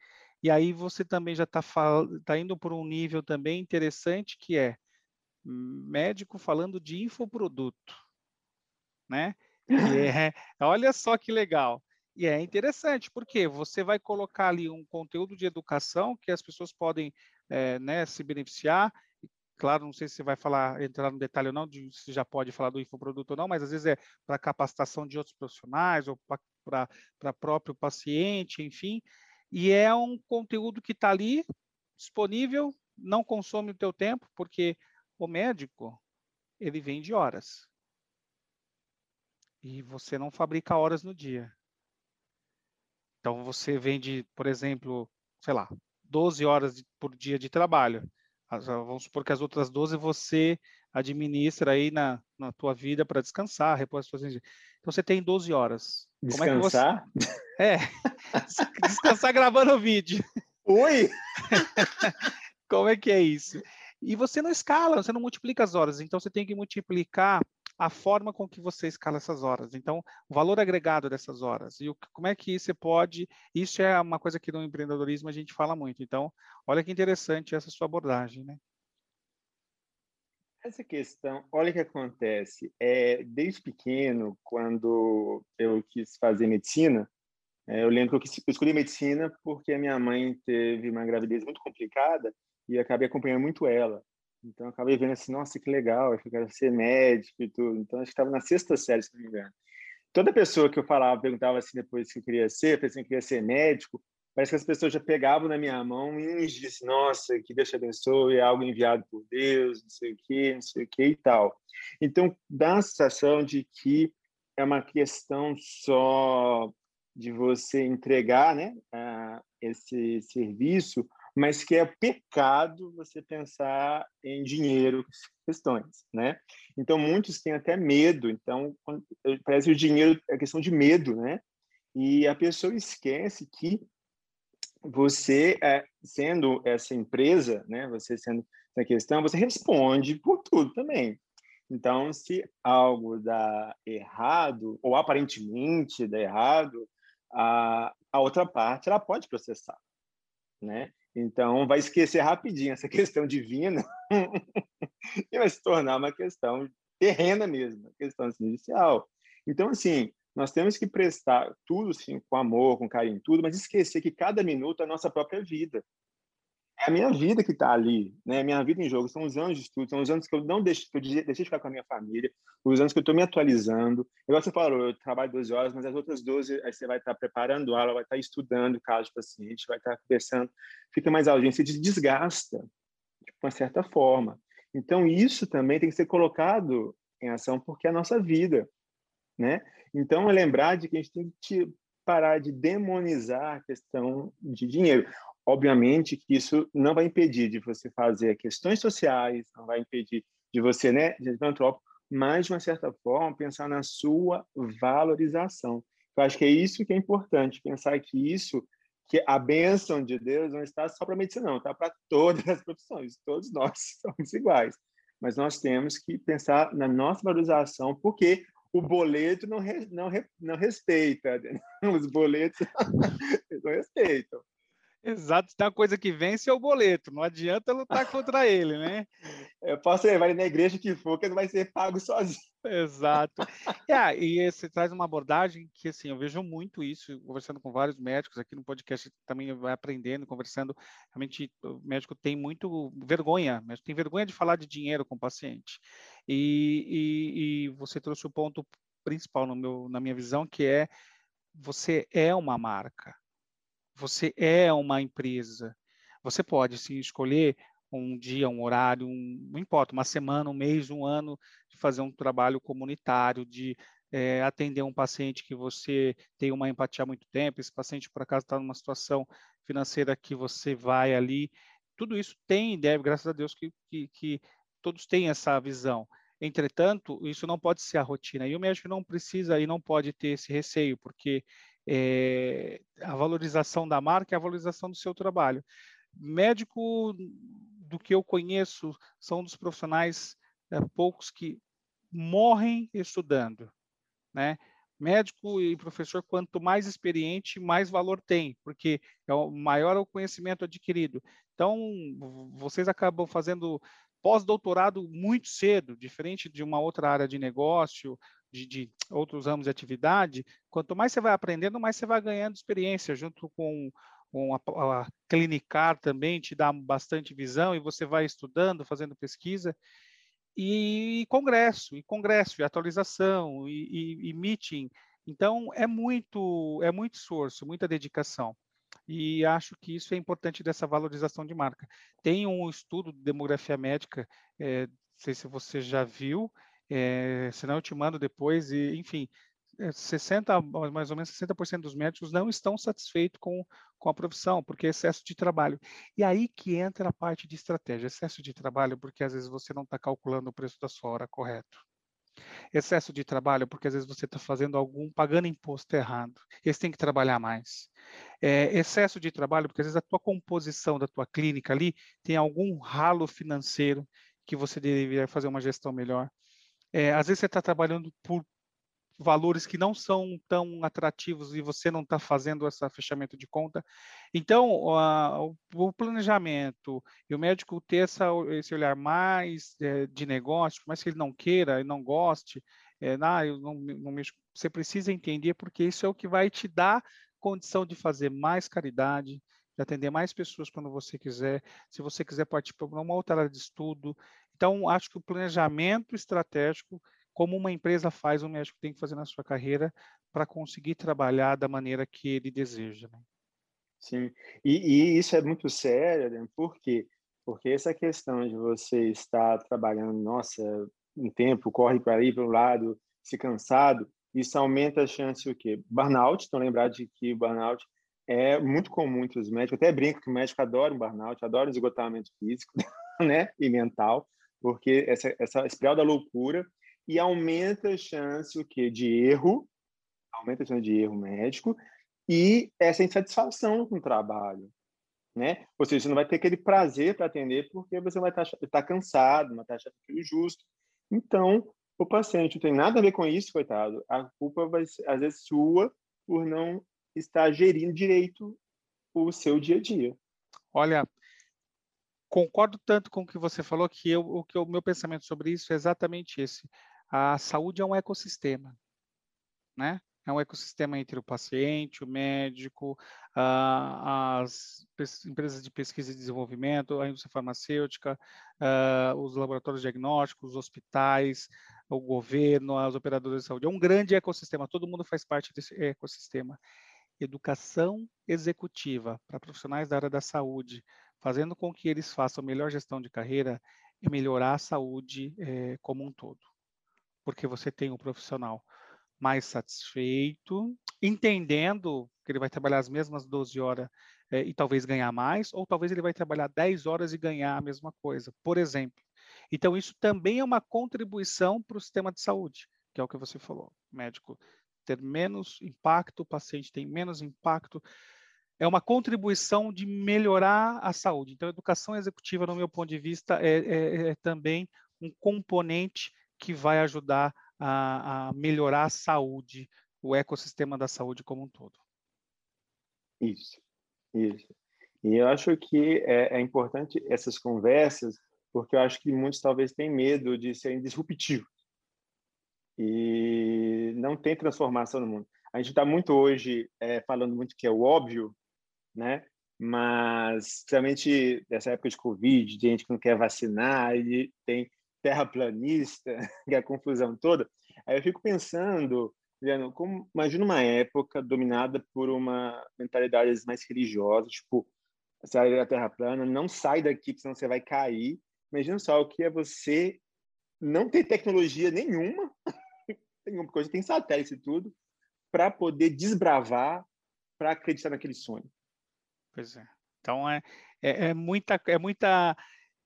E aí você também já está tá indo por um nível também interessante que é médico falando de infoproduto, né? É, olha só que legal. E é interessante, porque você vai colocar ali um conteúdo de educação que as pessoas podem é, né, se beneficiar. Claro, não sei se você vai falar, entrar no detalhe ou não, de, se já pode falar do infoproduto ou não, mas às vezes é para capacitação de outros profissionais ou para próprio paciente, enfim. E é um conteúdo que está ali, disponível, não consome o teu tempo, porque o médico, ele vende horas. E você não fabrica horas no dia. Então, você vende, por exemplo, sei lá, 12 horas de, por dia de trabalho. Vamos supor que as outras 12 você administra aí na, na tua vida para descansar, repor as suas Então, você tem 12 horas. Descansar? É, você... é, descansar gravando o vídeo. Oi! Como é que é isso? E você não escala, você não multiplica as horas, então você tem que multiplicar a forma com que você escala essas horas. Então, o valor agregado dessas horas. E o, como é que você pode. Isso é uma coisa que no empreendedorismo a gente fala muito. Então, olha que interessante essa sua abordagem, né? Essa questão, olha o que acontece. É, desde pequeno, quando eu quis fazer medicina, é, eu lembro que eu, quis, eu escolhi medicina porque a minha mãe teve uma gravidez muito complicada e acabei acompanhando muito ela. Então, eu acabei vendo assim, nossa, que legal, eu quero ser médico e tudo. Então, acho que estava na sexta série, se não me engano. Toda pessoa que eu falava, perguntava assim depois que eu queria ser, pensei que eu queria ser médico, parece que as pessoas já pegavam na minha mão e disse, nossa, que Deus te abençoe, é algo enviado por Deus, não sei o quê, não sei o quê e tal. Então, dá a sensação de que é uma questão só de você entregar né, uh, esse serviço mas que é pecado você pensar em dinheiro, questões, né? Então muitos têm até medo. Então parece que o dinheiro é questão de medo, né? E a pessoa esquece que você é, sendo essa empresa, né? Você sendo essa questão, você responde por tudo também. Então, se algo dá errado ou aparentemente dá errado, a, a outra parte ela pode processar, né? Então, vai esquecer rapidinho essa questão divina e vai se tornar uma questão terrena mesmo, uma questão assim, inicial. Então, assim, nós temos que prestar tudo assim, com amor, com carinho, tudo, mas esquecer que cada minuto é a nossa própria vida. É a minha vida que está ali, né? A minha vida em jogo são os anos de estudo, são os anos que eu não deixo, que eu deixei de ficar com a minha família, os anos que eu estou me atualizando. Igual você falou, eu trabalho 12 horas, mas as outras 12 aí você vai estar tá preparando aula, vai estar tá estudando caso do paciente, vai estar tá conversando, fica mais audiência, se desgasta de uma certa forma. Então isso também tem que ser colocado em ação porque é a nossa vida, né? Então é lembrar de que a gente tem que parar de demonizar a questão de dinheiro. Obviamente que isso não vai impedir de você fazer questões sociais, não vai impedir de você, né, de filantrópico, mas de uma certa forma pensar na sua valorização. Eu acho que é isso que é importante, pensar que isso, que a bênção de Deus não está só para a medicina, não, está para todas as profissões, todos nós somos iguais. Mas nós temos que pensar na nossa valorização, porque o boleto não, re, não, re, não respeita, os boletos não respeitam. Exato, tem uma coisa que vence é o boleto, não adianta lutar contra ele, né? Eu posso levar ele na igreja que for, que ele vai ser pago sozinho. Exato. É, e você traz uma abordagem que, assim, eu vejo muito isso, conversando com vários médicos aqui no podcast, também vai aprendendo, conversando. Realmente, o médico tem muito vergonha, médico tem vergonha de falar de dinheiro com o paciente. E, e, e você trouxe o ponto principal meu, na minha visão, que é você é uma marca você é uma empresa. Você pode sim escolher um dia, um horário, um, não importa, uma semana, um mês, um ano, de fazer um trabalho comunitário, de é, atender um paciente que você tem uma empatia há muito tempo, esse paciente por acaso está numa situação financeira que você vai ali. Tudo isso tem deve, graças a Deus, que, que, que todos têm essa visão. Entretanto, isso não pode ser a rotina. E o médico não precisa e não pode ter esse receio, porque é, a valorização da marca é a valorização do seu trabalho. Médico, do que eu conheço, são dos profissionais é, poucos que morrem estudando, né? Médico e professor, quanto mais experiente, mais valor tem, porque é o maior o conhecimento adquirido. Então, vocês acabam fazendo pós-doutorado muito cedo, diferente de uma outra área de negócio de, de, outros ramos de atividade, quanto mais você vai aprendendo, mais você vai ganhando experiência, junto com, com a, a clinicar também, te dá bastante visão, e você vai estudando, fazendo pesquisa, e, e congresso, e congresso, e atualização, e, e, e meeting. Então, é muito, é muito esforço, muita dedicação. E acho que isso é importante dessa valorização de marca. Tem um estudo de demografia médica, é, não sei se você já viu, é, senão eu te mando depois, e enfim, 60, é, mais ou menos 60% dos médicos não estão satisfeitos com, com a profissão, porque é excesso de trabalho. E aí que entra a parte de estratégia, excesso de trabalho, porque às vezes você não está calculando o preço da sua hora correto. Excesso de trabalho, porque às vezes você está fazendo algum, pagando imposto errado. E você tem que trabalhar mais. É, excesso de trabalho, porque às vezes a tua composição da tua clínica ali tem algum ralo financeiro que você deveria fazer uma gestão melhor. É, às vezes você está trabalhando por valores que não são tão atrativos e você não está fazendo esse fechamento de conta. Então, o, planejamento e o médico ter essa, esse olhar mais é, de negócio, mas que ele não queira e não goste, é, não, eu não, não mexo, você precisa entender porque isso é o que vai te dar condição de fazer mais caridade, de atender mais pessoas quando você quiser, se você quiser participar de uma outra área de estudo, então, acho que o planejamento estratégico, como uma empresa faz, o médico tem que fazer na sua carreira para conseguir trabalhar da maneira que ele deseja. Né? Sim, e, e, isso é muito sério, né? por quê? Porque essa questão de você estar trabalhando, nossa, um tempo, corre para ir para um lado, se cansado, isso aumenta a chance o quê? Burnout, então lembrar de que burnout é muito comum entre os médicos, até brinco que o médico adora um burnout, adora um esgotamento físico né? e mental, porque essa, essa espiral da loucura e aumenta a chance o quê? de erro, aumenta a chance de erro médico e essa insatisfação com o trabalho, né? Ou seja, você não vai ter aquele prazer para atender porque você vai estar tá, tá cansado, uma taxa de justo. Então, o paciente não tem nada a ver com isso, coitado. A culpa vai ser, às vezes, sua por não estar gerindo direito o seu dia a dia. Olha, concordo tanto com o que você falou que eu, o que o meu pensamento sobre isso é exatamente esse. A saúde é um ecossistema, né? é um ecossistema entre o paciente, o médico, as empresas de pesquisa e desenvolvimento, a indústria farmacêutica, os laboratórios diagnósticos, os hospitais, o governo, as operadoras de saúde. É um grande ecossistema, todo mundo faz parte desse ecossistema. Educação executiva para profissionais da área da saúde, fazendo com que eles façam melhor gestão de carreira e melhorar a saúde eh, como um todo. Porque você tem um profissional mais satisfeito, entendendo que ele vai trabalhar as mesmas 12 horas é, e talvez ganhar mais, ou talvez ele vai trabalhar 10 horas e ganhar a mesma coisa, por exemplo. Então, isso também é uma contribuição para o sistema de saúde, que é o que você falou. Médico ter menos impacto, o paciente tem menos impacto, é uma contribuição de melhorar a saúde. Então, a educação executiva, no meu ponto de vista, é, é, é também um componente que vai ajudar a, a melhorar a saúde, o ecossistema da saúde como um todo. Isso, isso. E eu acho que é, é, importante essas conversas, porque eu acho que muitos talvez têm medo de serem disruptivos e não tem transformação no mundo. A gente está muito hoje é, falando muito que é o óbvio, né? Mas, principalmente nessa época de Covid, de gente que não quer vacinar, e tem terraplanista, que é a confusão toda. Aí eu fico pensando, Leandro, como, imagina uma época dominada por uma mentalidade mais religiosa, tipo, sai da Terra plana, não sai daqui, senão você vai cair. Imagina só o que é você não ter tecnologia nenhuma, porque hoje tem satélite e tudo, para poder desbravar, para acreditar naquele sonho. Pois é. Então é, é, é muita é muita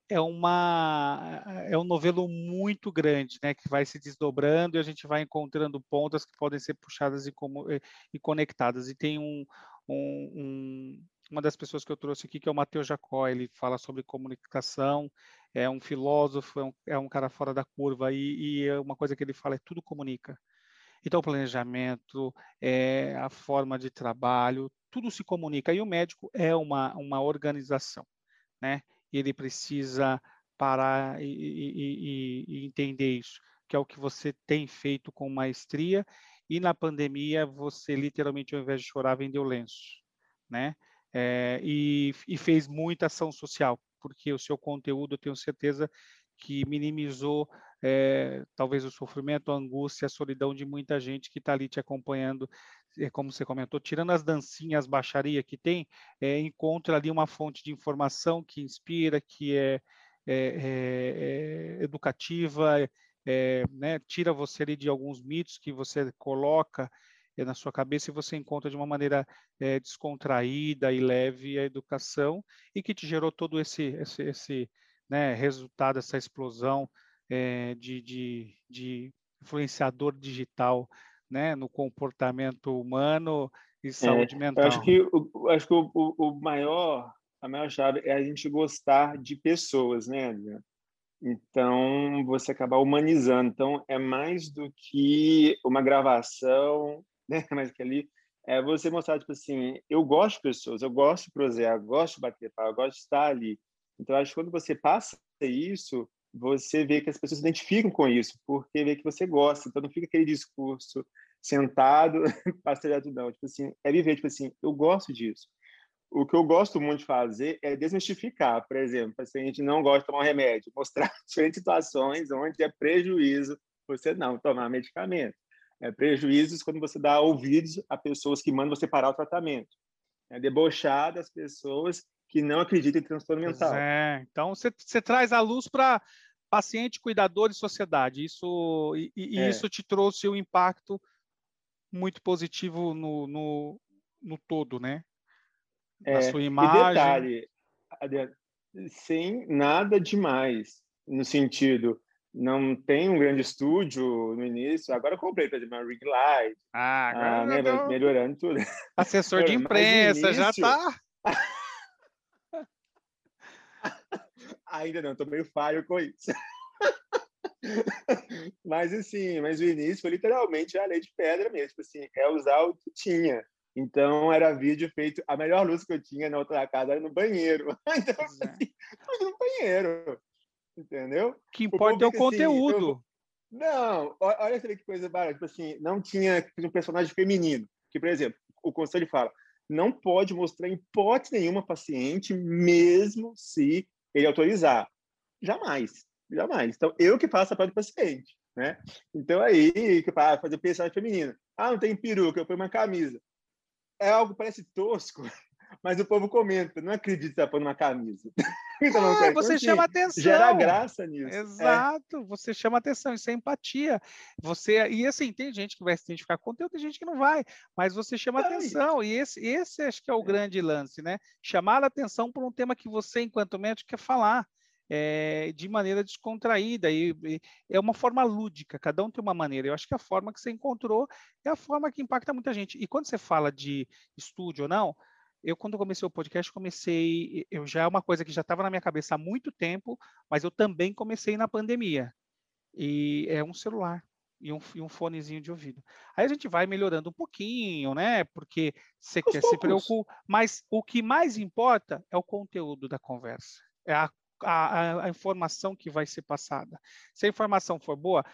é uma é um novelo muito grande, né, que vai se desdobrando e a gente vai encontrando pontas que podem ser puxadas e, como, e conectadas. E tem um, um, um, uma das pessoas que eu trouxe aqui que é o Matheus Jacó, ele fala sobre comunicação, é um filósofo, é um, é um cara fora da curva e, e é uma coisa que ele fala é tudo comunica. Então, o planejamento, é, a forma de trabalho, tudo se comunica. E o médico é uma, uma organização, né? ele precisa parar e, e, e, entender isso, que é o que você tem feito com maestria, e na pandemia você literalmente, ao invés de chorar, vendeu lenço, né? É, e, e fez muita ação social, porque o seu conteúdo, eu tenho certeza, que minimizou é, talvez o sofrimento, a angústia, a solidão de muita gente que está ali te acompanhando, é, como você comentou, tirando as dancinhas, baixaria que tem, é, encontra ali uma fonte de informação que inspira, que é, é, é educativa, né, tira você ali de alguns mitos que você coloca na sua cabeça e você encontra de uma maneira descontraída e leve a educação e que te gerou todo esse, esse, esse né, resultado dessa explosão é, de, de, de, influenciador digital né, no comportamento humano e é, saúde é, mental. Acho que, o, acho que o, o, maior, a maior chave é a gente gostar de pessoas, né, Então, você acabar humanizando. Então, é mais do que uma gravação, né? Mais que ali é você mostrar, tipo assim, eu gosto de pessoas, eu gosto de prosear, eu gosto de bater eu gosto de estar ali. Então, acho que quando você passa isso, você vê que as pessoas se identificam com isso, porque vê que você gosta. Então, não fica aquele discurso sentado, pastelhado, não. Tipo assim, é viver, tipo assim, eu gosto disso. O que eu gosto muito de fazer é desmistificar, por exemplo, se a gente não gosta de tomar um remédio, mostrar diferentes situações onde é prejuízo você não tomar medicamento. É prejuízos quando você dá ouvidos a pessoas que mandam você parar o tratamento. É debochar das pessoas que não acredita em transtorno mental. É, então você, você traz a luz para paciente, cuidador e sociedade. Isso, e, e é. isso te trouxe um impacto muito positivo no, no, no todo, né? Na é, sua imagem. E detalhe, sem nada demais, no sentido, não tem um grande estúdio no início. Agora eu comprei, por exemplo, uma ring light. Ah, agora ah, né, melhorando tudo. Assessor de imprensa, início... já está. Ainda não, tô meio falho com isso. mas assim, mas o início foi literalmente a lei de pedra mesmo, tipo assim, é usar o que tinha. Então era vídeo feito, a melhor luz que eu tinha na outra casa era no banheiro. Então, assim, no banheiro. Entendeu? O que importa é o assim, conteúdo. Não, olha que coisa barata. Tipo assim, não tinha um personagem feminino. Que, por exemplo, o conselho fala, não pode mostrar em hipótese nenhuma paciente, mesmo se ele autorizar. Jamais, jamais. Então, eu que faço a parte do paciente, né? Então, aí, que para fazer personagem feminino. Ah, não tem peruca, eu ponho uma camisa. É algo que parece tosco, mas o povo comenta, não acredita que pondo uma camisa. então, é, você chama atenção. Gera graça nisso. É. Exato, é. você chama atenção, isso é empatia. Você, e assim, tem gente que vai se identificar com conteúdo, tem gente que não vai, mas você chama atenção. E esse, esse acho que é o é. grande lance, né? Chamar a atenção por um tema que você, enquanto médico, quer falar. É, de maneira descontraída e, e, é uma forma lúdica, cada um tem uma maneira. Eu acho que a forma que você encontrou é a forma que impacta muita gente. E quando você fala de estúdio ou não, eu quando comecei o podcast, comecei, eu já é uma coisa que já estava na minha cabeça há muito tempo, mas eu também comecei na pandemia. E é um celular e um, e um fonezinho de ouvido. Aí a gente vai melhorando um pouquinho, né? Porque você Os quer poucos. se preocupar, mas o que mais importa é o conteúdo da conversa, é a, a, a informação que vai ser passada. Se a informação for boa,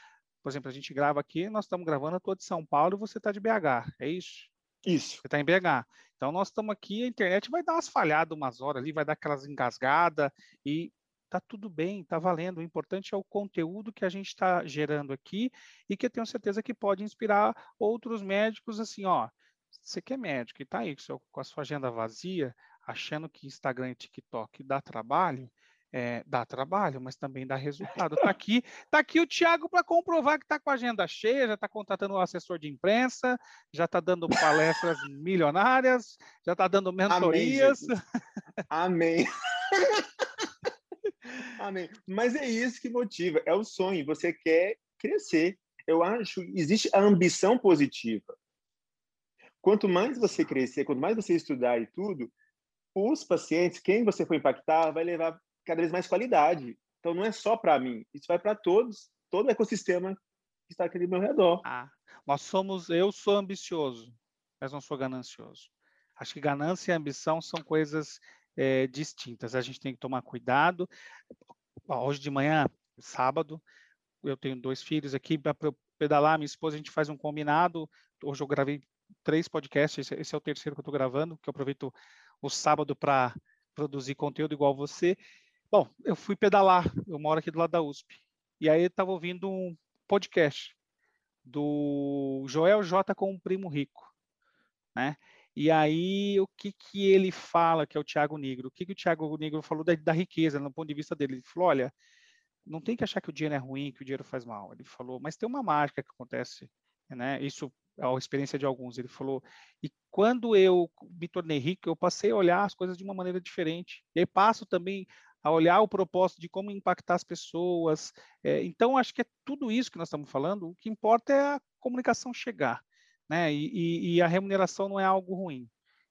por exemplo, a gente grava aqui, nós estamos gravando, eu estou de São Paulo e você está de BH, é isso? Isso. Você está em BH. Então, nós estamos aqui, a internet vai dar umas falhadas umas horas ali, vai dar aquelas engasgadas e tá tudo bem, tá valendo. O importante é o conteúdo que a gente está gerando aqui e que eu tenho certeza que pode inspirar outros médicos assim, ó. Você que é médico e está aí com a sua agenda vazia, achando que Instagram e TikTok dá trabalho, é, dá trabalho, mas também dá resultado. Está aqui, tá aqui o Tiago para comprovar que está com a agenda cheia, já está contratando um assessor de imprensa, já está dando palestras milionárias, já está dando mentorias. Amém. Amém. Mas é isso que motiva, é o sonho. Você quer crescer. Eu acho existe a ambição positiva. Quanto mais você crescer, quanto mais você estudar e tudo, os pacientes, quem você for impactar, vai levar cada vez mais qualidade. Então não é só para mim, isso vai para todos, todo o ecossistema que está aqui ao meu redor. Ah, nós somos, eu sou ambicioso, mas não sou ganancioso. Acho que ganância e ambição são coisas é, distintas. A gente tem que tomar cuidado. Hoje de manhã, sábado, eu tenho dois filhos aqui para pedalar. Minha esposa, a gente faz um combinado. Hoje eu gravei três podcasts. Esse é o terceiro que eu estou gravando, que eu aproveito o sábado para produzir conteúdo igual você. Bom, eu fui pedalar, eu moro aqui do lado da USP. E aí eu estava ouvindo um podcast do Joel J com o Primo Rico, né? E aí, o que que ele fala, que é o Tiago Negro? O que que o Tiago Negro falou da, da, riqueza, no ponto de vista dele? Ele falou, olha, não tem que achar que o dinheiro é ruim, que o dinheiro faz mal. Ele falou, mas tem uma mágica que acontece, né? Isso é a experiência de alguns. Ele falou, e quando eu me tornei rico, eu passei a olhar as coisas de uma maneira diferente. E aí passo também a olhar o propósito de como impactar as pessoas. É, então, acho que é tudo isso que nós estamos falando. O que importa é a comunicação chegar, né? E, e, e a remuneração não é algo ruim.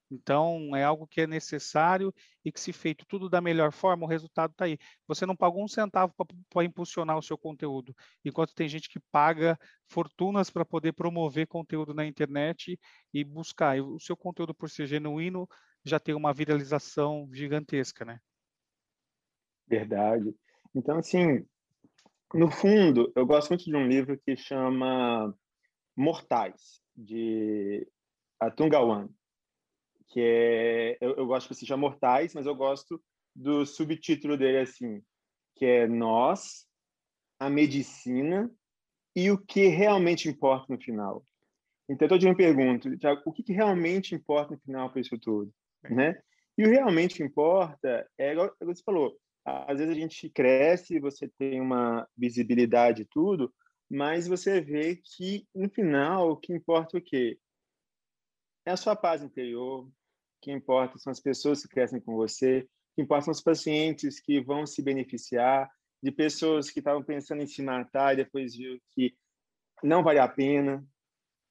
Então, é algo que é necessário e que, se feito tudo da melhor forma, o resultado está aí. Você não pagou um centavo para impulsionar o seu conteúdo, enquanto tem gente que paga fortunas para poder promover conteúdo na internet e buscar. E o seu conteúdo, por ser genuíno, já tem uma viralização gigantesca, né? Verdade. Então, assim, no fundo, eu gosto muito de um livro que chama Mortais, de Atungawan, que é, eu, eu gosto que se chama Mortais, mas eu gosto do subtítulo dele assim, que é Nós, a medicina e o que realmente importa no final. Então, eu me pergunto, o que, que realmente importa no final para isso tudo, né? E o realmente importa é, igual você falou, às vezes a gente cresce, você tem uma visibilidade e tudo, mas você vê que no final o que importa é o quê? É a sua paz interior, o que importa são as pessoas que crescem com você, o que importa são os pacientes que vão se beneficiar, de pessoas que estavam pensando em se matar e depois viu que não vale a pena,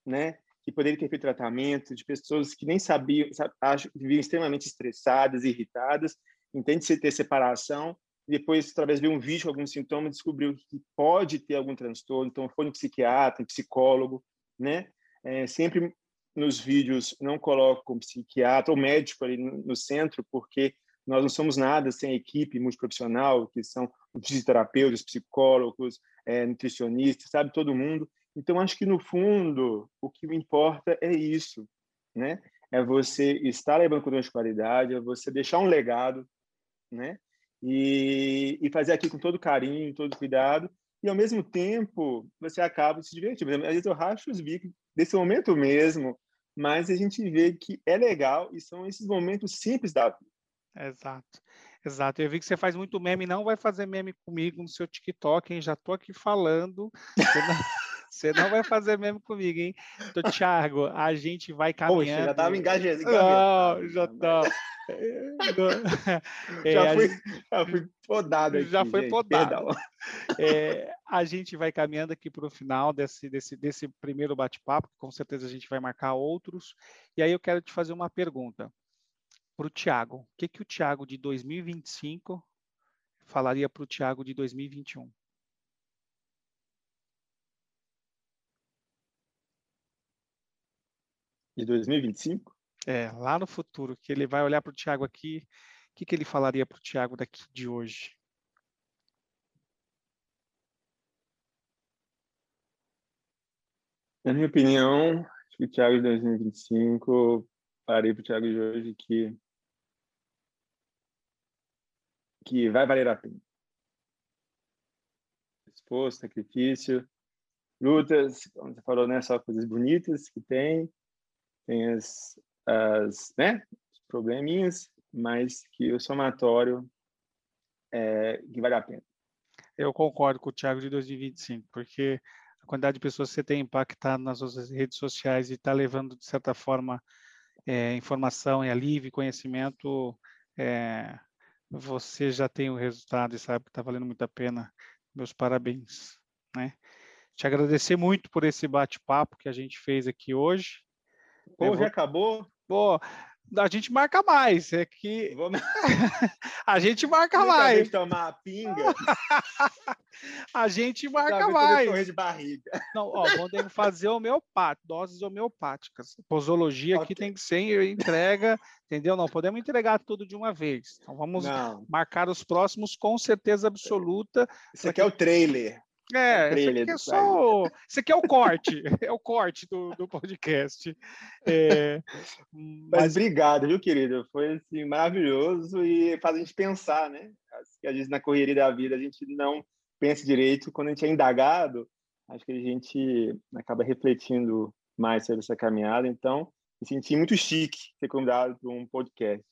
né? Que poderiam ter feito tratamento, de pessoas que nem sabiam, sabe, acham, viviam extremamente estressadas, irritadas, entende-se ter separação, depois, através de um vídeo com alguns sintomas, descobriu que pode ter algum transtorno, então foi no psiquiatra, um psicólogo, né? É, sempre nos vídeos não coloco o psiquiatra ou médico ali no centro, porque nós não somos nada sem equipe multiprofissional, que são fisioterapeutas, psicólogos, é nutricionista, sabe todo mundo. Então, acho que no fundo, o que importa é isso, né? É você estar levando conteúdo de qualidade, é você deixar um legado, né? E, e fazer aqui com todo carinho, todo cuidado, e ao mesmo tempo você acaba se divertindo. Às vezes eu racho os bicos desse momento mesmo, mas a gente vê que é legal e são esses momentos simples da vida. Exato. Exato. Eu vi que você faz muito meme, não vai fazer meme comigo no seu TikTok, hein? Já tô aqui falando. Você não, vai fazer meme comigo, hein? Então, Thiago, a gente vai caminhando. Poxa, já tava engajado. Não, já tá. É, já, fui, já fui podado aqui, Já foi gente, podado. É, a gente vai caminhando aqui para o final desse, desse, desse primeiro bate-papo, com certeza a gente vai marcar outros. E aí eu quero te fazer uma pergunta para o Tiago. O que, que o Tiago de 2025 falaria para o Tiago de 2021? De 2025? É, lá no futuro, que ele vai olhar para o Tiago aqui, o que, que ele falaria para o Tiago daqui de hoje? Na minha opinião, acho que o Thiago de 2025, parei para o Thiago de hoje que que vai valer a pena. Esforço, sacrifício, lutas, como você falou, né, só coisas bonitas que tem, tem as, as né, os probleminhas, mas que o somatório é que vale a pena. Eu concordo com o Thiago de 2025, porque a quantidade de pessoas que você tem impactado nas suas redes sociais e está levando, de certa forma, é, informação e alívio conhecimento, é, você já tem o resultado e sabe que está valendo muito a pena. Meus parabéns. Né? Te agradecer muito por esse bate-papo que a gente fez aqui hoje. Pô, já vou... acabou? Pô, a gente marca mais. É que Vamos... a gente marca mais. tomar a pinga. a gente marca mais. Correr de barriga. Não, ó, vamos fazer homeopático, doses homeopáticas. Posologia okay. aqui tem que ser entrega, entendeu? Não podemos entregar tudo de uma vez. Então vamos Não. marcar os próximos com certeza absoluta. Isso aqui é o trailer. É, esse aqui é só. Esse aqui é o corte, é o corte do, do podcast. É, mas... mas... obrigado, viu, querido? Foi assim, maravilhoso e faz a gente pensar, né? Que às vezes na correria da vida a gente não pensa direito. Quando a gente é indagado, acho que a gente acaba refletindo mais sobre essa caminhada. Então, me senti muito chique ser convidado para um podcast.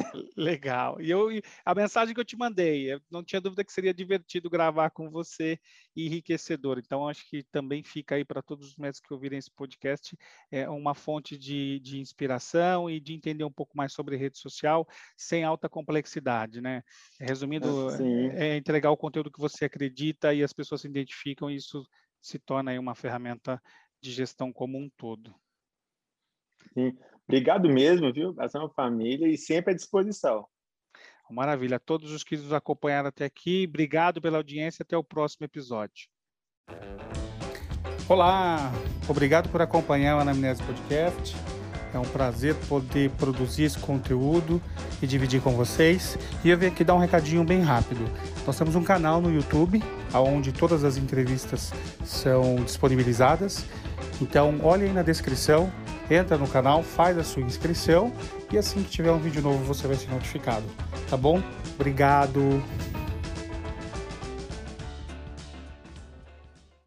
Legal. E eu, a mensagem que eu te mandei, eu não tinha dúvida que seria divertido gravar com você e enriquecedor. Então, acho que também fica aí para todos os médicos que ouvirem esse podcast é uma fonte de, de inspiração e de entender um pouco mais sobre rede social sem alta complexidade, né? Resumindo, ah, é entregar o conteúdo que você acredita e as pessoas se identificam, e isso se torna aí uma ferramenta de gestão como um todo. Sim. Obrigado mesmo, viu? Abração família e sempre à disposição. Maravilha. Todos os que nos acompanharam até aqui, obrigado pela audiência. Até o próximo episódio. Olá, obrigado por acompanhar o Anamnese Podcast. É um prazer poder produzir esse conteúdo e dividir com vocês. E eu venho aqui dar um recadinho bem rápido. Nós temos um canal no YouTube, onde todas as entrevistas são disponibilizadas. Então, olhe aí na descrição, entra no canal, faz a sua inscrição e assim que tiver um vídeo novo você vai ser notificado. Tá bom? Obrigado!